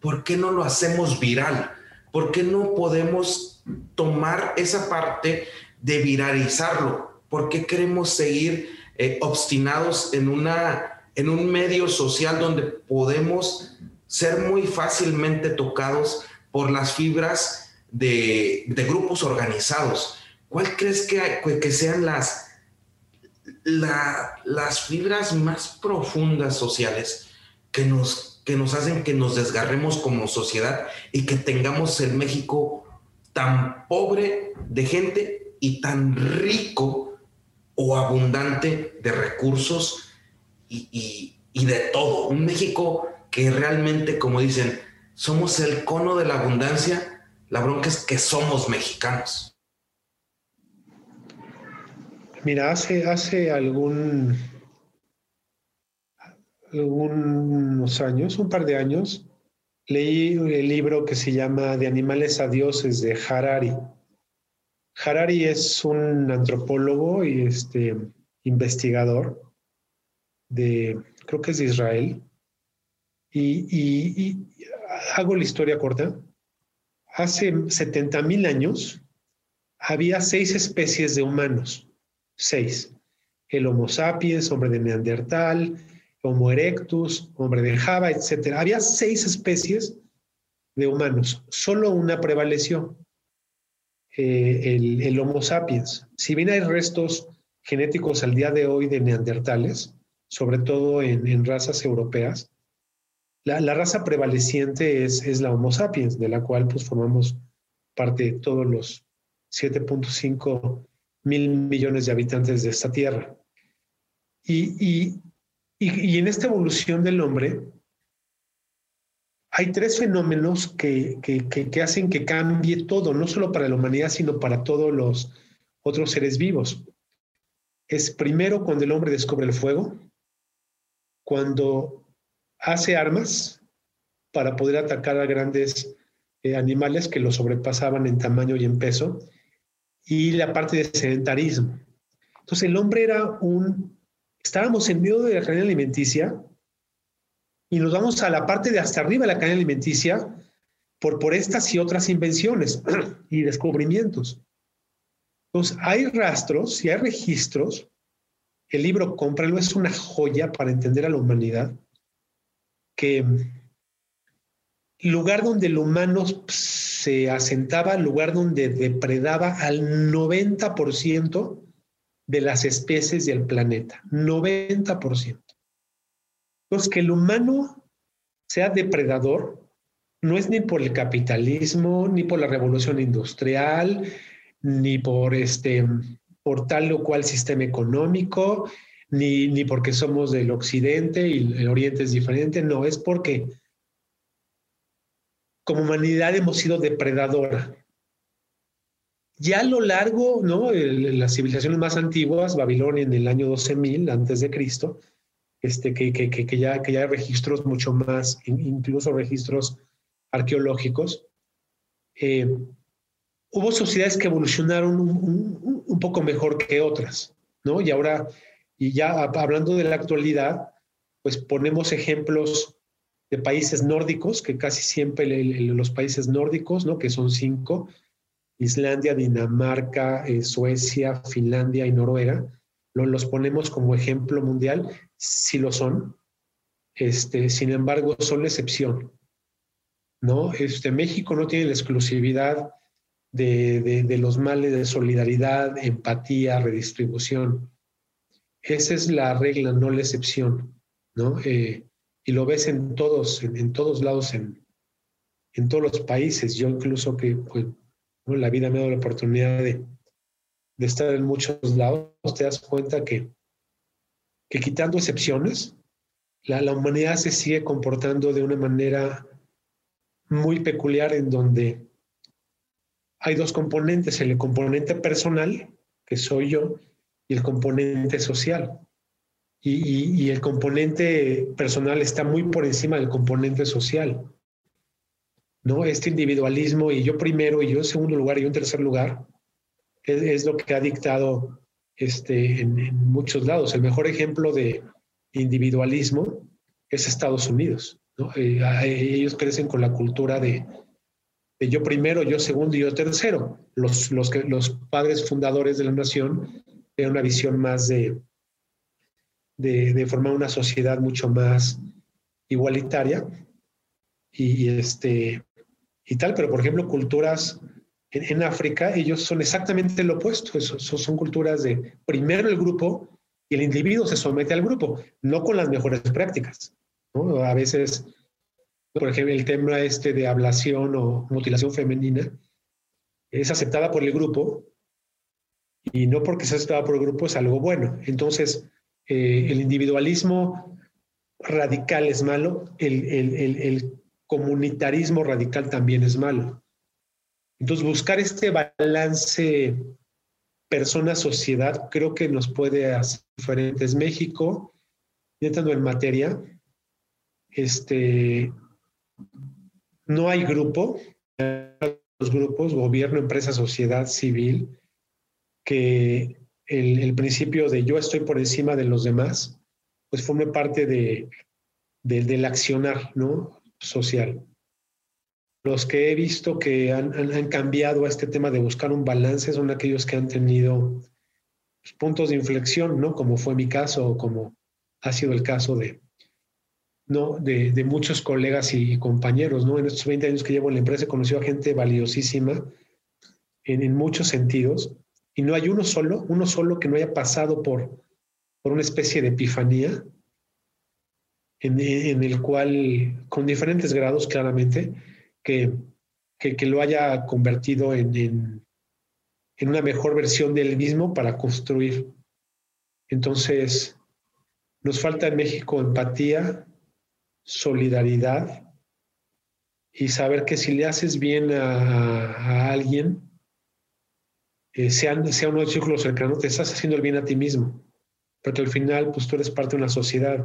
¿por qué no lo hacemos viral? ¿Por qué no podemos tomar esa parte de viralizarlo? ¿Por qué queremos seguir eh, obstinados en, una, en un medio social donde podemos ser muy fácilmente tocados por las fibras de, grupos organizados. ¿Cuál crees que, que sean las, las fibras más profundas sociales que nos, que nos hacen que nos desgarremos como sociedad y que tengamos el México tan pobre de gente y tan rico o abundante de recursos y, y de todo? Un México que realmente, como dicen, somos el cono de la abundancia, la bronca es que somos mexicanos. Mira, hace, hace algún, algunos años, un par de años, leí el libro que se llama De animales a dioses de Harari. Harari es un antropólogo y este investigador de, creo que es de Israel, y, hago la historia corta. Hace 70 mil años había seis especies de humanos, seis. El Homo sapiens, hombre de Neandertal, Homo erectus, hombre de Java, etc. Había seis especies de humanos, solo una prevaleció, eh, el, Homo sapiens. Si bien hay restos genéticos al día de hoy de neandertales, sobre todo en razas europeas, la, raza prevaleciente es, la Homo sapiens, de la cual pues formamos parte todos los 7.5 mil millones de habitantes de esta tierra. Y, en esta evolución del hombre hay tres fenómenos que, que, hacen que cambie todo, no solo para la humanidad, sino para todos los otros seres vivos. Es primero cuando el hombre descubre el fuego, cuando hace armas para poder atacar a grandes eh, animales que lo sobrepasaban en tamaño y en peso, y la parte de sedentarismo. Entonces el hombre era un, estábamos en medio de la cadena alimenticia y nos vamos a la parte de hasta arriba de la cadena alimenticia por, por estas y otras invenciones y descubrimientos. Entonces hay rastros y hay registros. El libro Cómpralo es una joya para entender a la humanidad que lugar donde el humano se asentaba, lugar donde depredaba al 90% de las especies del planeta. 90%. Entonces, que el humano sea depredador no es ni por el capitalismo, ni por la revolución industrial, ni por este por tal o cual sistema económico, ni, ni porque somos del occidente y el oriente es diferente, no, es porque como humanidad hemos sido depredadora. Ya a lo largo, ¿no? las civilizaciones más antiguas, Babilonia en el año 12.000 antes de Cristo, este, que, que, que, ya, que ya hay registros mucho más, incluso registros arqueológicos, eh, hubo sociedades que evolucionaron un, un, poco mejor que otras, ¿no? Y ahora, y ya hablando de la actualidad, pues ponemos ejemplos de países nórdicos, que casi siempre los países nórdicos, ¿no? que son cinco, Islandia, Dinamarca, eh, Suecia, Finlandia y Noruega, los ponemos como ejemplo mundial, si lo son, este, sin embargo son la excepción. ¿no? Este, México no tiene la exclusividad de, de los males de solidaridad, empatía, redistribución. Esa es la regla, no la excepción. ¿no? Eh, y lo ves en todos, en, todos lados, en, en, todos los países. Yo incluso que pues, la vida me ha dado la oportunidad de, de, estar en muchos lados, te das cuenta que, que quitando excepciones, la, la humanidad se sigue comportando de una manera muy peculiar en donde hay dos componentes, el componente personal, que soy yo, y el componente social y, el componente personal está muy por encima del componente social. ¿no? Este individualismo y yo primero y yo en segundo lugar y yo en tercer lugar es, lo que ha dictado este, en, muchos lados. El mejor ejemplo de individualismo es Estados Unidos. ¿no? Eh, ellos crecen con la cultura de, de, yo primero, yo segundo y yo tercero. Los, los, que, los padres fundadores de la nación tienen una visión más de, de, formar una sociedad mucho más igualitaria y, este, y tal, pero por ejemplo, culturas en, África, ellos son exactamente lo opuesto, eso, son culturas de primero el grupo y el individuo se somete al grupo, no con las mejores prácticas. A veces, por ejemplo, el tema este de ablación o mutilación femenina es aceptada por el grupo y no porque sea aceptada por el grupo es algo bueno. Entonces, eh, el individualismo radical es malo, el, comunitarismo radical también es malo. Entonces, buscar este balance persona-sociedad creo que nos puede hacer diferentes. México, entrando en materia, este, no hay grupo, los grupos, gobierno, empresa, sociedad civil, que el, principio de yo estoy por encima de los demás, pues forme parte de, del accionar ¿no? social. Los que he visto que han, han, cambiado a este tema de buscar un balance son aquellos que han tenido pues, puntos de inflexión, ¿no? Como fue mi caso como ha sido el caso de, ¿no? De, muchos colegas y compañeros, ¿no? En estos 20 años que llevo en la empresa he conocido a gente valiosísima en, en muchos sentidos y no hay uno solo, uno solo que no haya pasado por, por una especie de epifanía, en, el cual, con diferentes grados claramente, que, que, lo haya convertido en, en, una mejor versión del mismo para construir. Entonces, nos falta en México empatía, solidaridad y saber que si le haces bien a alguien, sea, sea uno de círculos cercanos, te estás haciendo el bien a ti mismo. Porque al final, pues tú eres parte de una sociedad.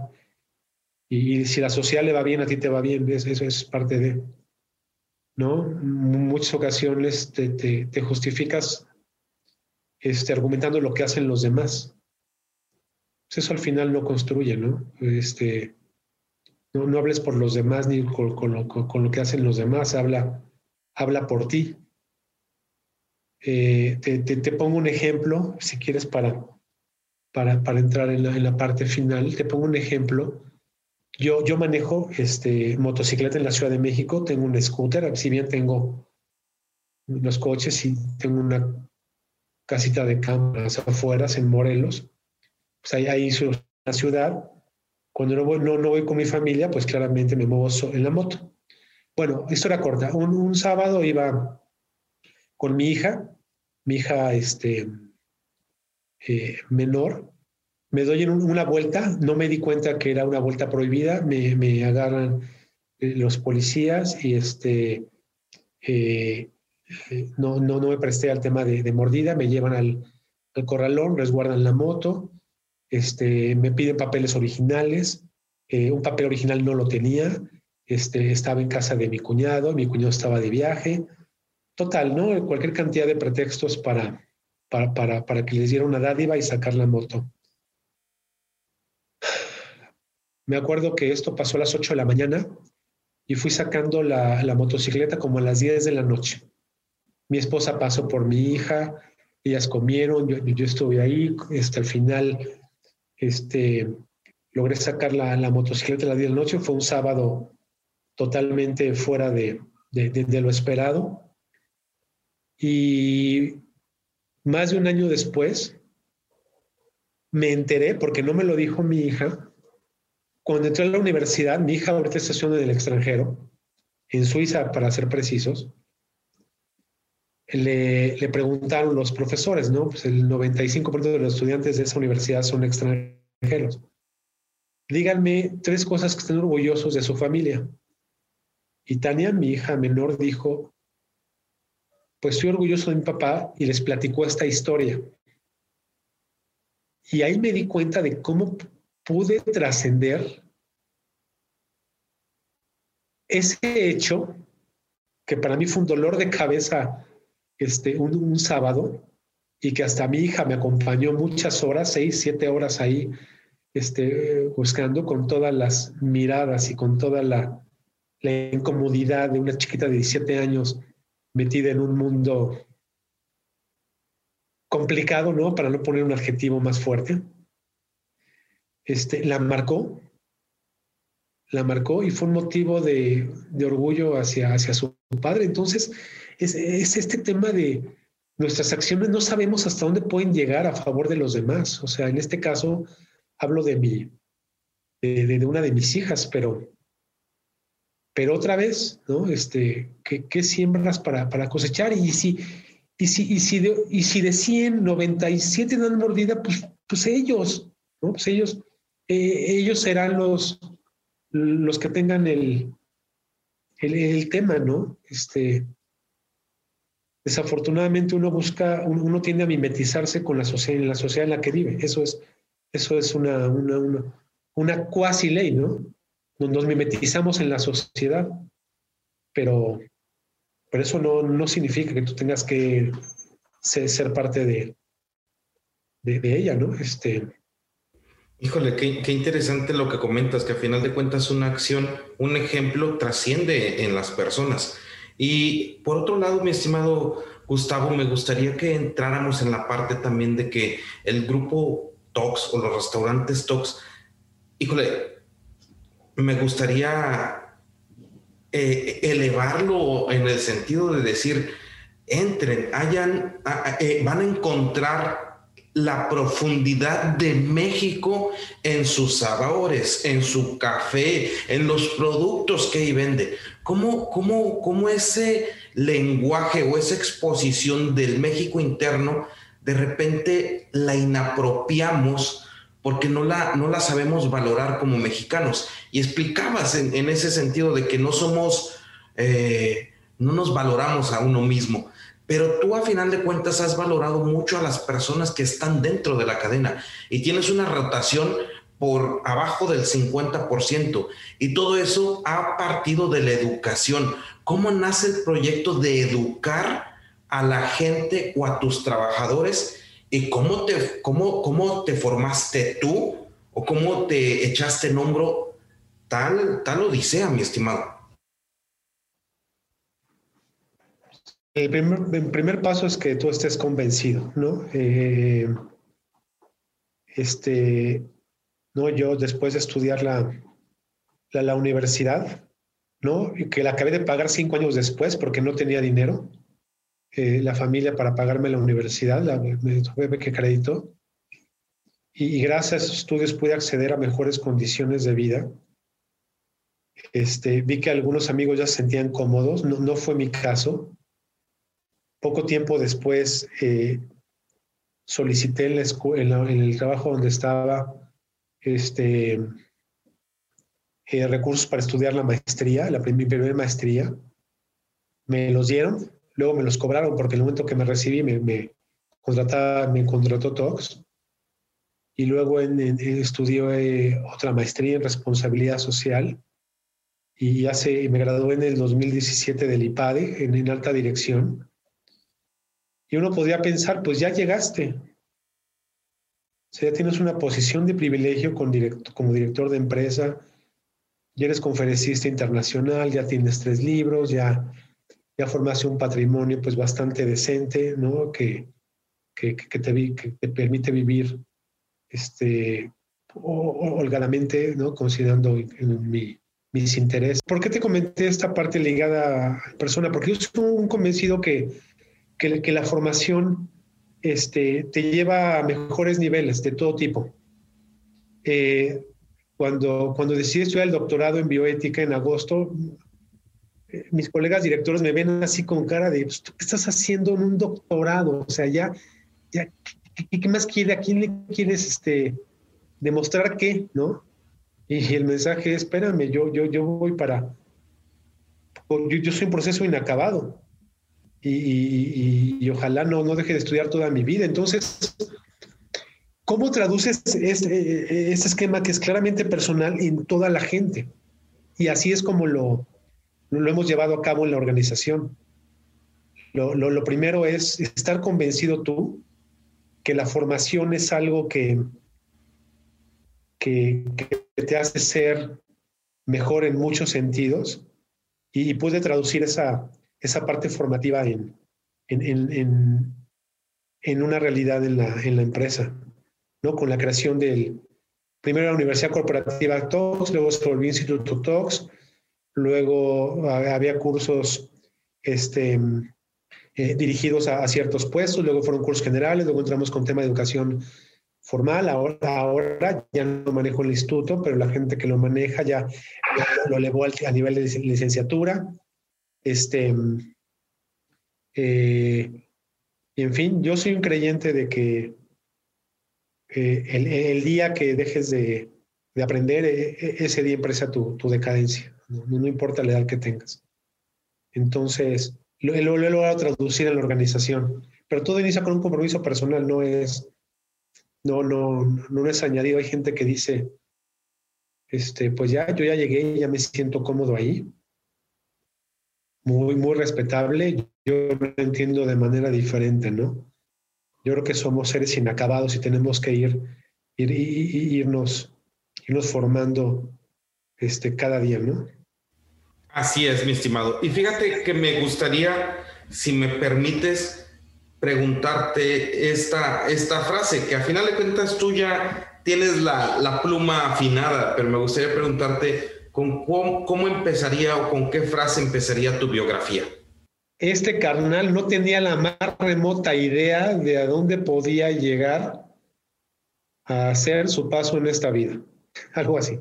Y, si la sociedad le va bien, a ti te va bien. Eso es parte de. ¿No? En muchas ocasiones te, te, justificas este, argumentando lo que hacen los demás. Pues eso al final no construye, ¿no? Este, no, no hables por los demás ni con, con, lo, con, lo, que hacen los demás, habla, habla por ti. Eh, te, pongo un ejemplo, si quieres, para, para, para entrar en la, en la, parte final. Te pongo un ejemplo. Yo, yo manejo este, motocicleta en la Ciudad de México, tengo un scooter, si bien tengo los coches y tengo una casita de cámaras afuera en Morelos, pues ahí, ahí en la ciudad. Cuando no voy, no, no voy con mi familia, pues claramente me muevo en la moto. Bueno, historia corta. Un, un sábado iba con mi hija. Mi hija este, eh, menor. Me doy una vuelta, no me di cuenta que era una vuelta prohibida, me, agarran eh, los policías y este, eh, no, no, no me presté al tema de, mordida, me llevan al, al, corralón, resguardan la moto, este, me piden papeles originales, un papel original no lo tenía, este, estaba en casa de mi cuñado, mi cuñado estaba de viaje, total, ¿no? Cualquier cantidad de pretextos para, para, para, para que les diera una dádiva y sacar la moto. Me acuerdo que esto pasó a las 8 de la mañana y fui sacando la, la, motocicleta como a las 10 de la noche. Mi esposa pasó por mi hija, ellas comieron, yo, yo estuve ahí, hasta el final este, logré sacar la, la, motocicleta a las 10 de la noche, fue un sábado totalmente fuera de, de lo esperado. Y más de un año después, me enteré, porque no me lo dijo mi hija, cuando entré a la universidad, mi hija ahorita está estudiando en el extranjero, en Suiza para ser precisos, le, le preguntaron los profesores, ¿no? Pues el 95% de los estudiantes de esa universidad son extranjeros. Díganme tres cosas que estén orgullosos de su familia. Y Tania, mi hija menor, dijo, pues estoy orgulloso de mi papá y les platicó esta historia. Y ahí me di cuenta de cómo pude trascender ese hecho, que para mí fue un dolor de cabeza este, un, sábado, y que hasta mi hija me acompañó muchas horas, seis, siete horas ahí, este, buscando con todas las miradas y con toda la incomodidad de una chiquita de 17 años metida en un mundo complicado, ¿no? Para no poner un adjetivo más fuerte. Este, la marcó, la marcó y fue un motivo de, orgullo hacia, hacia su padre. Entonces, es, este tema de nuestras acciones, no sabemos hasta dónde pueden llegar a favor de los demás. O sea, en este caso, hablo de mi, de una de mis hijas, pero pero otra vez, ¿no? Este, ¿qué, siembras para, para, cosechar? Y si, y si, y si, de, y si de 100, 97 dan mordida, pues, pues ellos, ¿no? Pues ellos, eh, ellos serán los, los que tengan el, el, tema, ¿no? Este, desafortunadamente uno busca, uno, tiende a mimetizarse con la sociedad, en la sociedad en la que vive. Eso es, eso es una, una, una, una cuasi ley, ¿no? Nos mimetizamos en la sociedad, pero, pero eso no, no significa que tú tengas que ser, parte de, de, ella, ¿no? Este, Híjole, qué, qué, interesante lo que comentas, que a final de cuentas una acción, un ejemplo trasciende en las personas. Y por otro lado, mi estimado Gustavo, me gustaría que entráramos en la parte también de que el grupo TOX o los restaurantes TOX, híjole, me gustaría eh, elevarlo en el sentido de decir, entren, hayan, eh, van a encontrar la profundidad de México en sus sabores, en su café, en los productos que ahí vende. ¿Cómo, cómo, cómo ese lenguaje o esa exposición del México interno de repente la inapropiamos porque no la, no la sabemos valorar como mexicanos. Y explicabas en, ese sentido de que no somos, eh, no nos valoramos a uno mismo. Pero tú a final de cuentas has valorado mucho a las personas que están dentro de la cadena y tienes una rotación por abajo del 50%. Y todo eso ha partido de la educación. ¿Cómo nace el proyecto de educar a la gente o a tus trabajadores ¿Y cómo te, cómo, cómo te formaste tú o cómo te echaste en hombro tal, tal odisea, mi estimado? El primer, primer paso es que tú estés convencido, ¿no? Eh, este, no, yo después de estudiar la, la, la, universidad, ¿no? Y que la acabé de pagar cinco años después porque no tenía dinero. Eh, la familia para pagarme la universidad, me tuve que crédito, y, gracias a esos estudios pude acceder a mejores condiciones de vida. Este, vi que algunos amigos ya se sentían cómodos, no, fue mi caso. Poco tiempo después, eh, solicité en, la en, el trabajo donde estaba este, eh, recursos para estudiar la maestría, la primera maestría. Me los dieron, luego me los cobraron porque en el momento que me recibí me, me, me contrató Tox y luego en, estudié otra maestría en responsabilidad social y hace, me gradué en el 2017 del IPADE en, alta dirección. Y uno podría pensar, pues ya llegaste. O sea, ya tienes una posición de privilegio con como director de empresa, ya eres conferencista internacional, ya tienes tres libros, ya, ya formaste un patrimonio pues bastante decente, ¿no? Que, que, que, te, que te permite vivir este, holgadamente, ¿no? Considerando mi, mis intereses. ¿Por qué te comenté esta parte ligada a persona? Porque yo soy un convencido que, que, la formación este, te lleva a mejores niveles de todo tipo. Eh, cuando, cuando decidí estudiar el doctorado en bioética en agosto, mis colegas directores me ven así con cara de, pues, ¿qué estás haciendo en un doctorado? O sea, ya, ya ¿qué, más quiere? ¿A quién le quieres este, demostrar qué? ¿No? Y el mensaje es, espérame, yo, yo, yo voy para... Yo, yo soy un proceso inacabado y, y, ojalá no, no deje de estudiar toda mi vida. Entonces, ¿cómo traduces este, este, esquema que es claramente personal en toda la gente? Y así es como lo, lo hemos llevado a cabo en la organización. Lo, lo, primero es estar convencido tú que la formación es algo que, que, te hace ser mejor en muchos sentidos y, puede traducir esa, esa parte formativa en, en, en, una realidad en la, en la empresa, ¿no? Con la creación del, primero la Universidad Corporativa TOX, luego se volvió Instituto TOX, luego había cursos este, eh, dirigidos a, ciertos puestos, luego fueron cursos generales, luego entramos con tema de educación formal, ahora, ahora ya no manejo el instituto, pero la gente que lo maneja ya lo, elevó a nivel de licenciatura. Este, eh, en fin, yo soy un creyente de que eh, el, día que dejes de, aprender, ese día empieza tu, tu decadencia, ¿no? importa la edad que tengas. Entonces, lo, he logrado traducir en la organización. Pero todo inicia con un compromiso personal, no es, no, no, no es añadido. Hay gente que dice, este, pues ya, yo ya llegué, ya me siento cómodo ahí. Muy, muy respetable. Yo lo entiendo de manera diferente, ¿no? Yo creo que somos seres inacabados y tenemos que ir, ir, irnos, irnos formando este, cada día, ¿no? Así es, mi estimado. Y fíjate que me gustaría, si me permites, preguntarte esta, esta frase, que a final de cuentas tú ya tienes la, pluma afinada, pero me gustaría preguntarte con cómo, empezaría o con qué frase empezaría tu biografía. Este carnal no tenía la más remota idea de a dónde podía llegar a hacer su paso en esta vida. Algo así.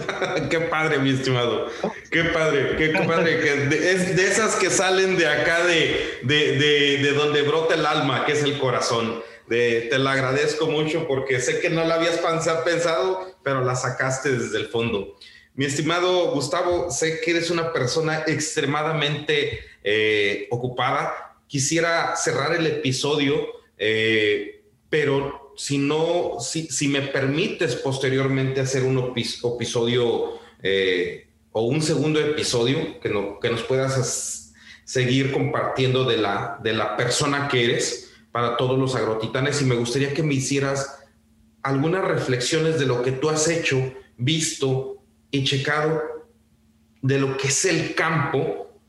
qué padre, mi estimado. Qué padre, qué, padre. es de esas que salen de acá, de, de, donde brota el alma, que es el corazón. De, te la agradezco mucho porque sé que no la habías pensado, pero la sacaste desde el fondo. Mi estimado Gustavo, sé que eres una persona extremadamente eh, ocupada. Quisiera cerrar el episodio, eh, pero si no, si, me permites posteriormente hacer un episodio eh, o un segundo episodio que, no, que nos puedas seguir compartiendo de la, de la persona que eres para todos los agrotitanes. Y me gustaría que me hicieras algunas reflexiones de lo que tú has hecho, visto y checado de lo que es el campo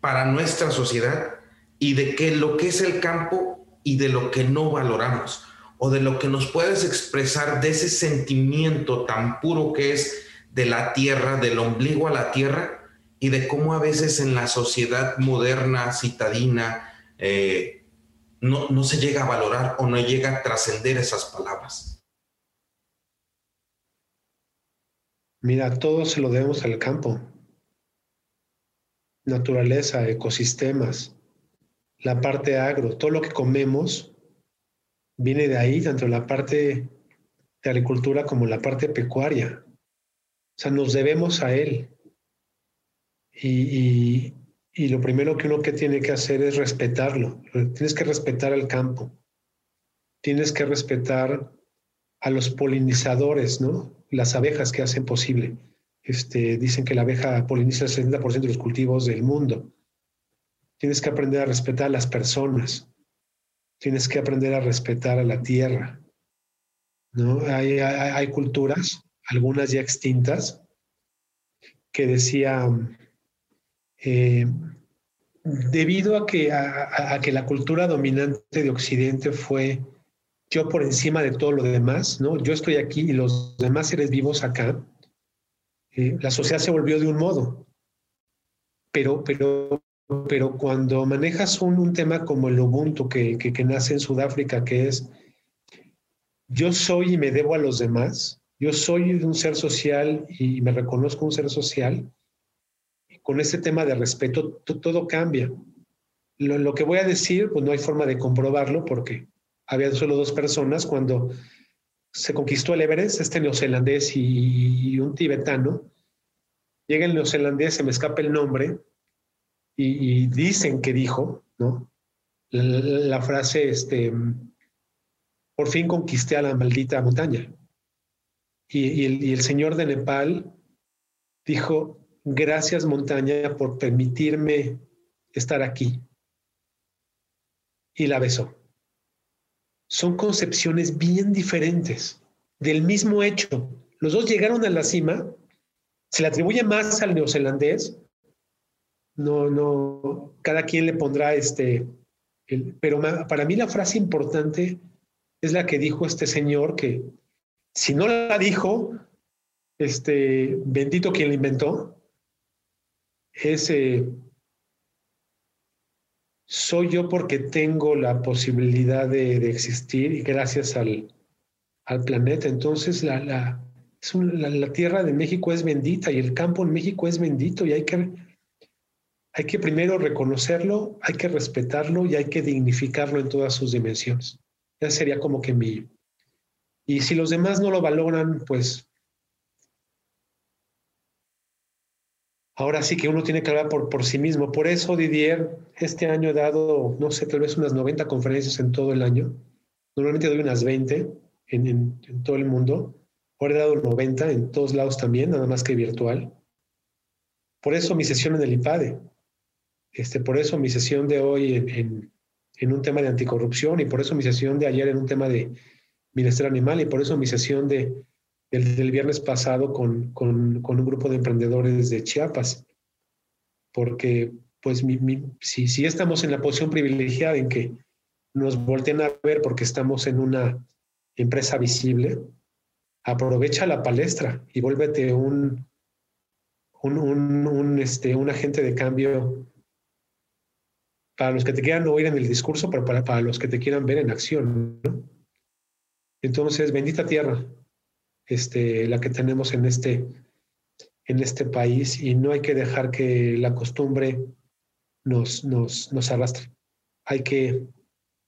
para nuestra sociedad y de qué lo que es el campo y de lo que no valoramos o de lo que nos puedes expresar de ese sentimiento tan puro que es de la tierra, del ombligo a la tierra, y de cómo a veces en la sociedad moderna, citadina, eh, no, no se llega a valorar o no llega a trascender esas palabras. Mira, todo se lo debemos al campo. Naturaleza, ecosistemas, la parte agro, todo lo que comemos viene de ahí, tanto la parte de agricultura como la parte pecuaria. O sea, nos debemos a él. Y, lo primero que uno que tiene que hacer es respetarlo. Tienes que respetar al campo. Tienes que respetar a los polinizadores, ¿no? Las abejas que hacen posible. Este, dicen que la abeja poliniza el 70% de los cultivos del mundo. Tienes que aprender a respetar a las personas. Tienes que aprender a respetar a la tierra. ¿no? Hay, hay, culturas, algunas ya extintas, que decían, eh, debido a que, a, que la cultura dominante de Occidente fue yo por encima de todo lo demás, ¿no? Yo estoy aquí y los demás seres vivos acá. Eh, la sociedad se volvió de un modo. Pero, pero, pero cuando manejas un, un tema como el Ubuntu que, que, que, nace en Sudáfrica, que es yo soy y me debo a los demás, yo soy un ser social y me reconozco un ser social, con ese tema de respeto todo cambia. Lo, lo, que voy a decir, pues no hay forma de comprobarlo porque había solo dos personas cuando se conquistó el Everest, este neozelandés y, un tibetano. Llega el neozelandés, se me escapa el nombre, y, dicen que dijo, ¿no? La, frase, este, por fin conquisté a la maldita montaña. Y, el, y el señor de Nepal dijo, gracias montaña por permitirme estar aquí. Y la besó son concepciones bien diferentes del mismo hecho. Los dos llegaron a la cima, se le atribuye más al neozelandés, no, no, cada quien le pondrá este, pero para mí la frase importante es la que dijo este señor que si no la dijo, este, bendito quien la inventó, es eh, soy yo porque tengo la posibilidad de, existir y gracias al, al planeta. Entonces la, la, la, tierra de México es bendita y el campo en México es bendito y hay que, hay que primero reconocerlo, hay que respetarlo y hay que dignificarlo en todas sus dimensiones. Ya sería como que mi... Y si los demás no lo valoran, pues ahora sí que uno tiene que hablar por, por sí mismo. Por eso, Didier, este año he dado, no sé, tal vez unas 90 conferencias en todo el año. Normalmente doy unas 20 en, en, todo el mundo. Ahora he dado 90 en todos lados también, nada más que virtual. Por eso mi sesión en el IPADE. Este, por eso mi sesión de hoy en, en, un tema de anticorrupción y por eso mi sesión de ayer en un tema de bienestar animal y por eso mi sesión de el del viernes pasado con, con, con, un grupo de emprendedores de Chiapas, porque pues si, si estamos en la posición privilegiada en que nos volteen a ver porque estamos en una empresa visible, aprovecha la palestra y vuélvete un, un, un, este, un agente de cambio para los que te quieran oír en el discurso, pero para, para los que te quieran ver en acción. ¿no? Entonces, bendita tierra, este, la que tenemos en este, en este país y no hay que dejar que la costumbre nos, nos, nos arrastre. Hay que,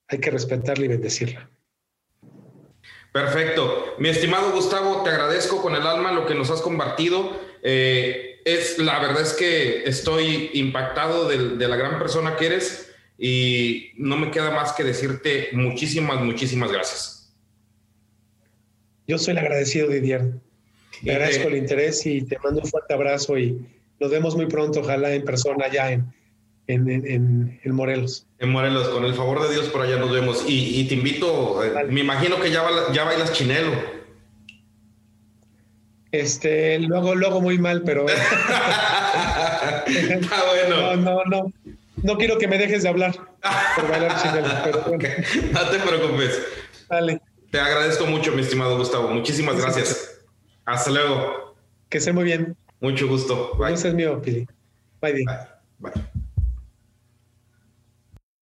hay que respetarla y bendecirla. Perfecto. Mi estimado Gustavo, te agradezco con el alma lo que nos has compartido. Eh, es, la verdad es que estoy impactado de, de la gran persona que eres y no me queda más que decirte muchísimas, muchísimas gracias. Yo soy el agradecido, Didier. Te agradezco el interés y te mando un fuerte abrazo y nos vemos muy pronto, ojalá en persona ya en, en, en, Morelos. En Morelos, con el favor de Dios por allá nos vemos. Y, te invito, eh, me imagino que ya, ya bailas chinelo. Este, luego, luego muy mal, pero. Está bueno. No, no, no. No quiero que me dejes de hablar por bailar pero bueno. No te preocupes. Dale. Te agradezco mucho, mi estimado Gustavo. Muchísimas gracias. Hasta luego. Que esté muy bien. Mucho gusto. Bye. es mío, Pili. Bye. Bye. Bye.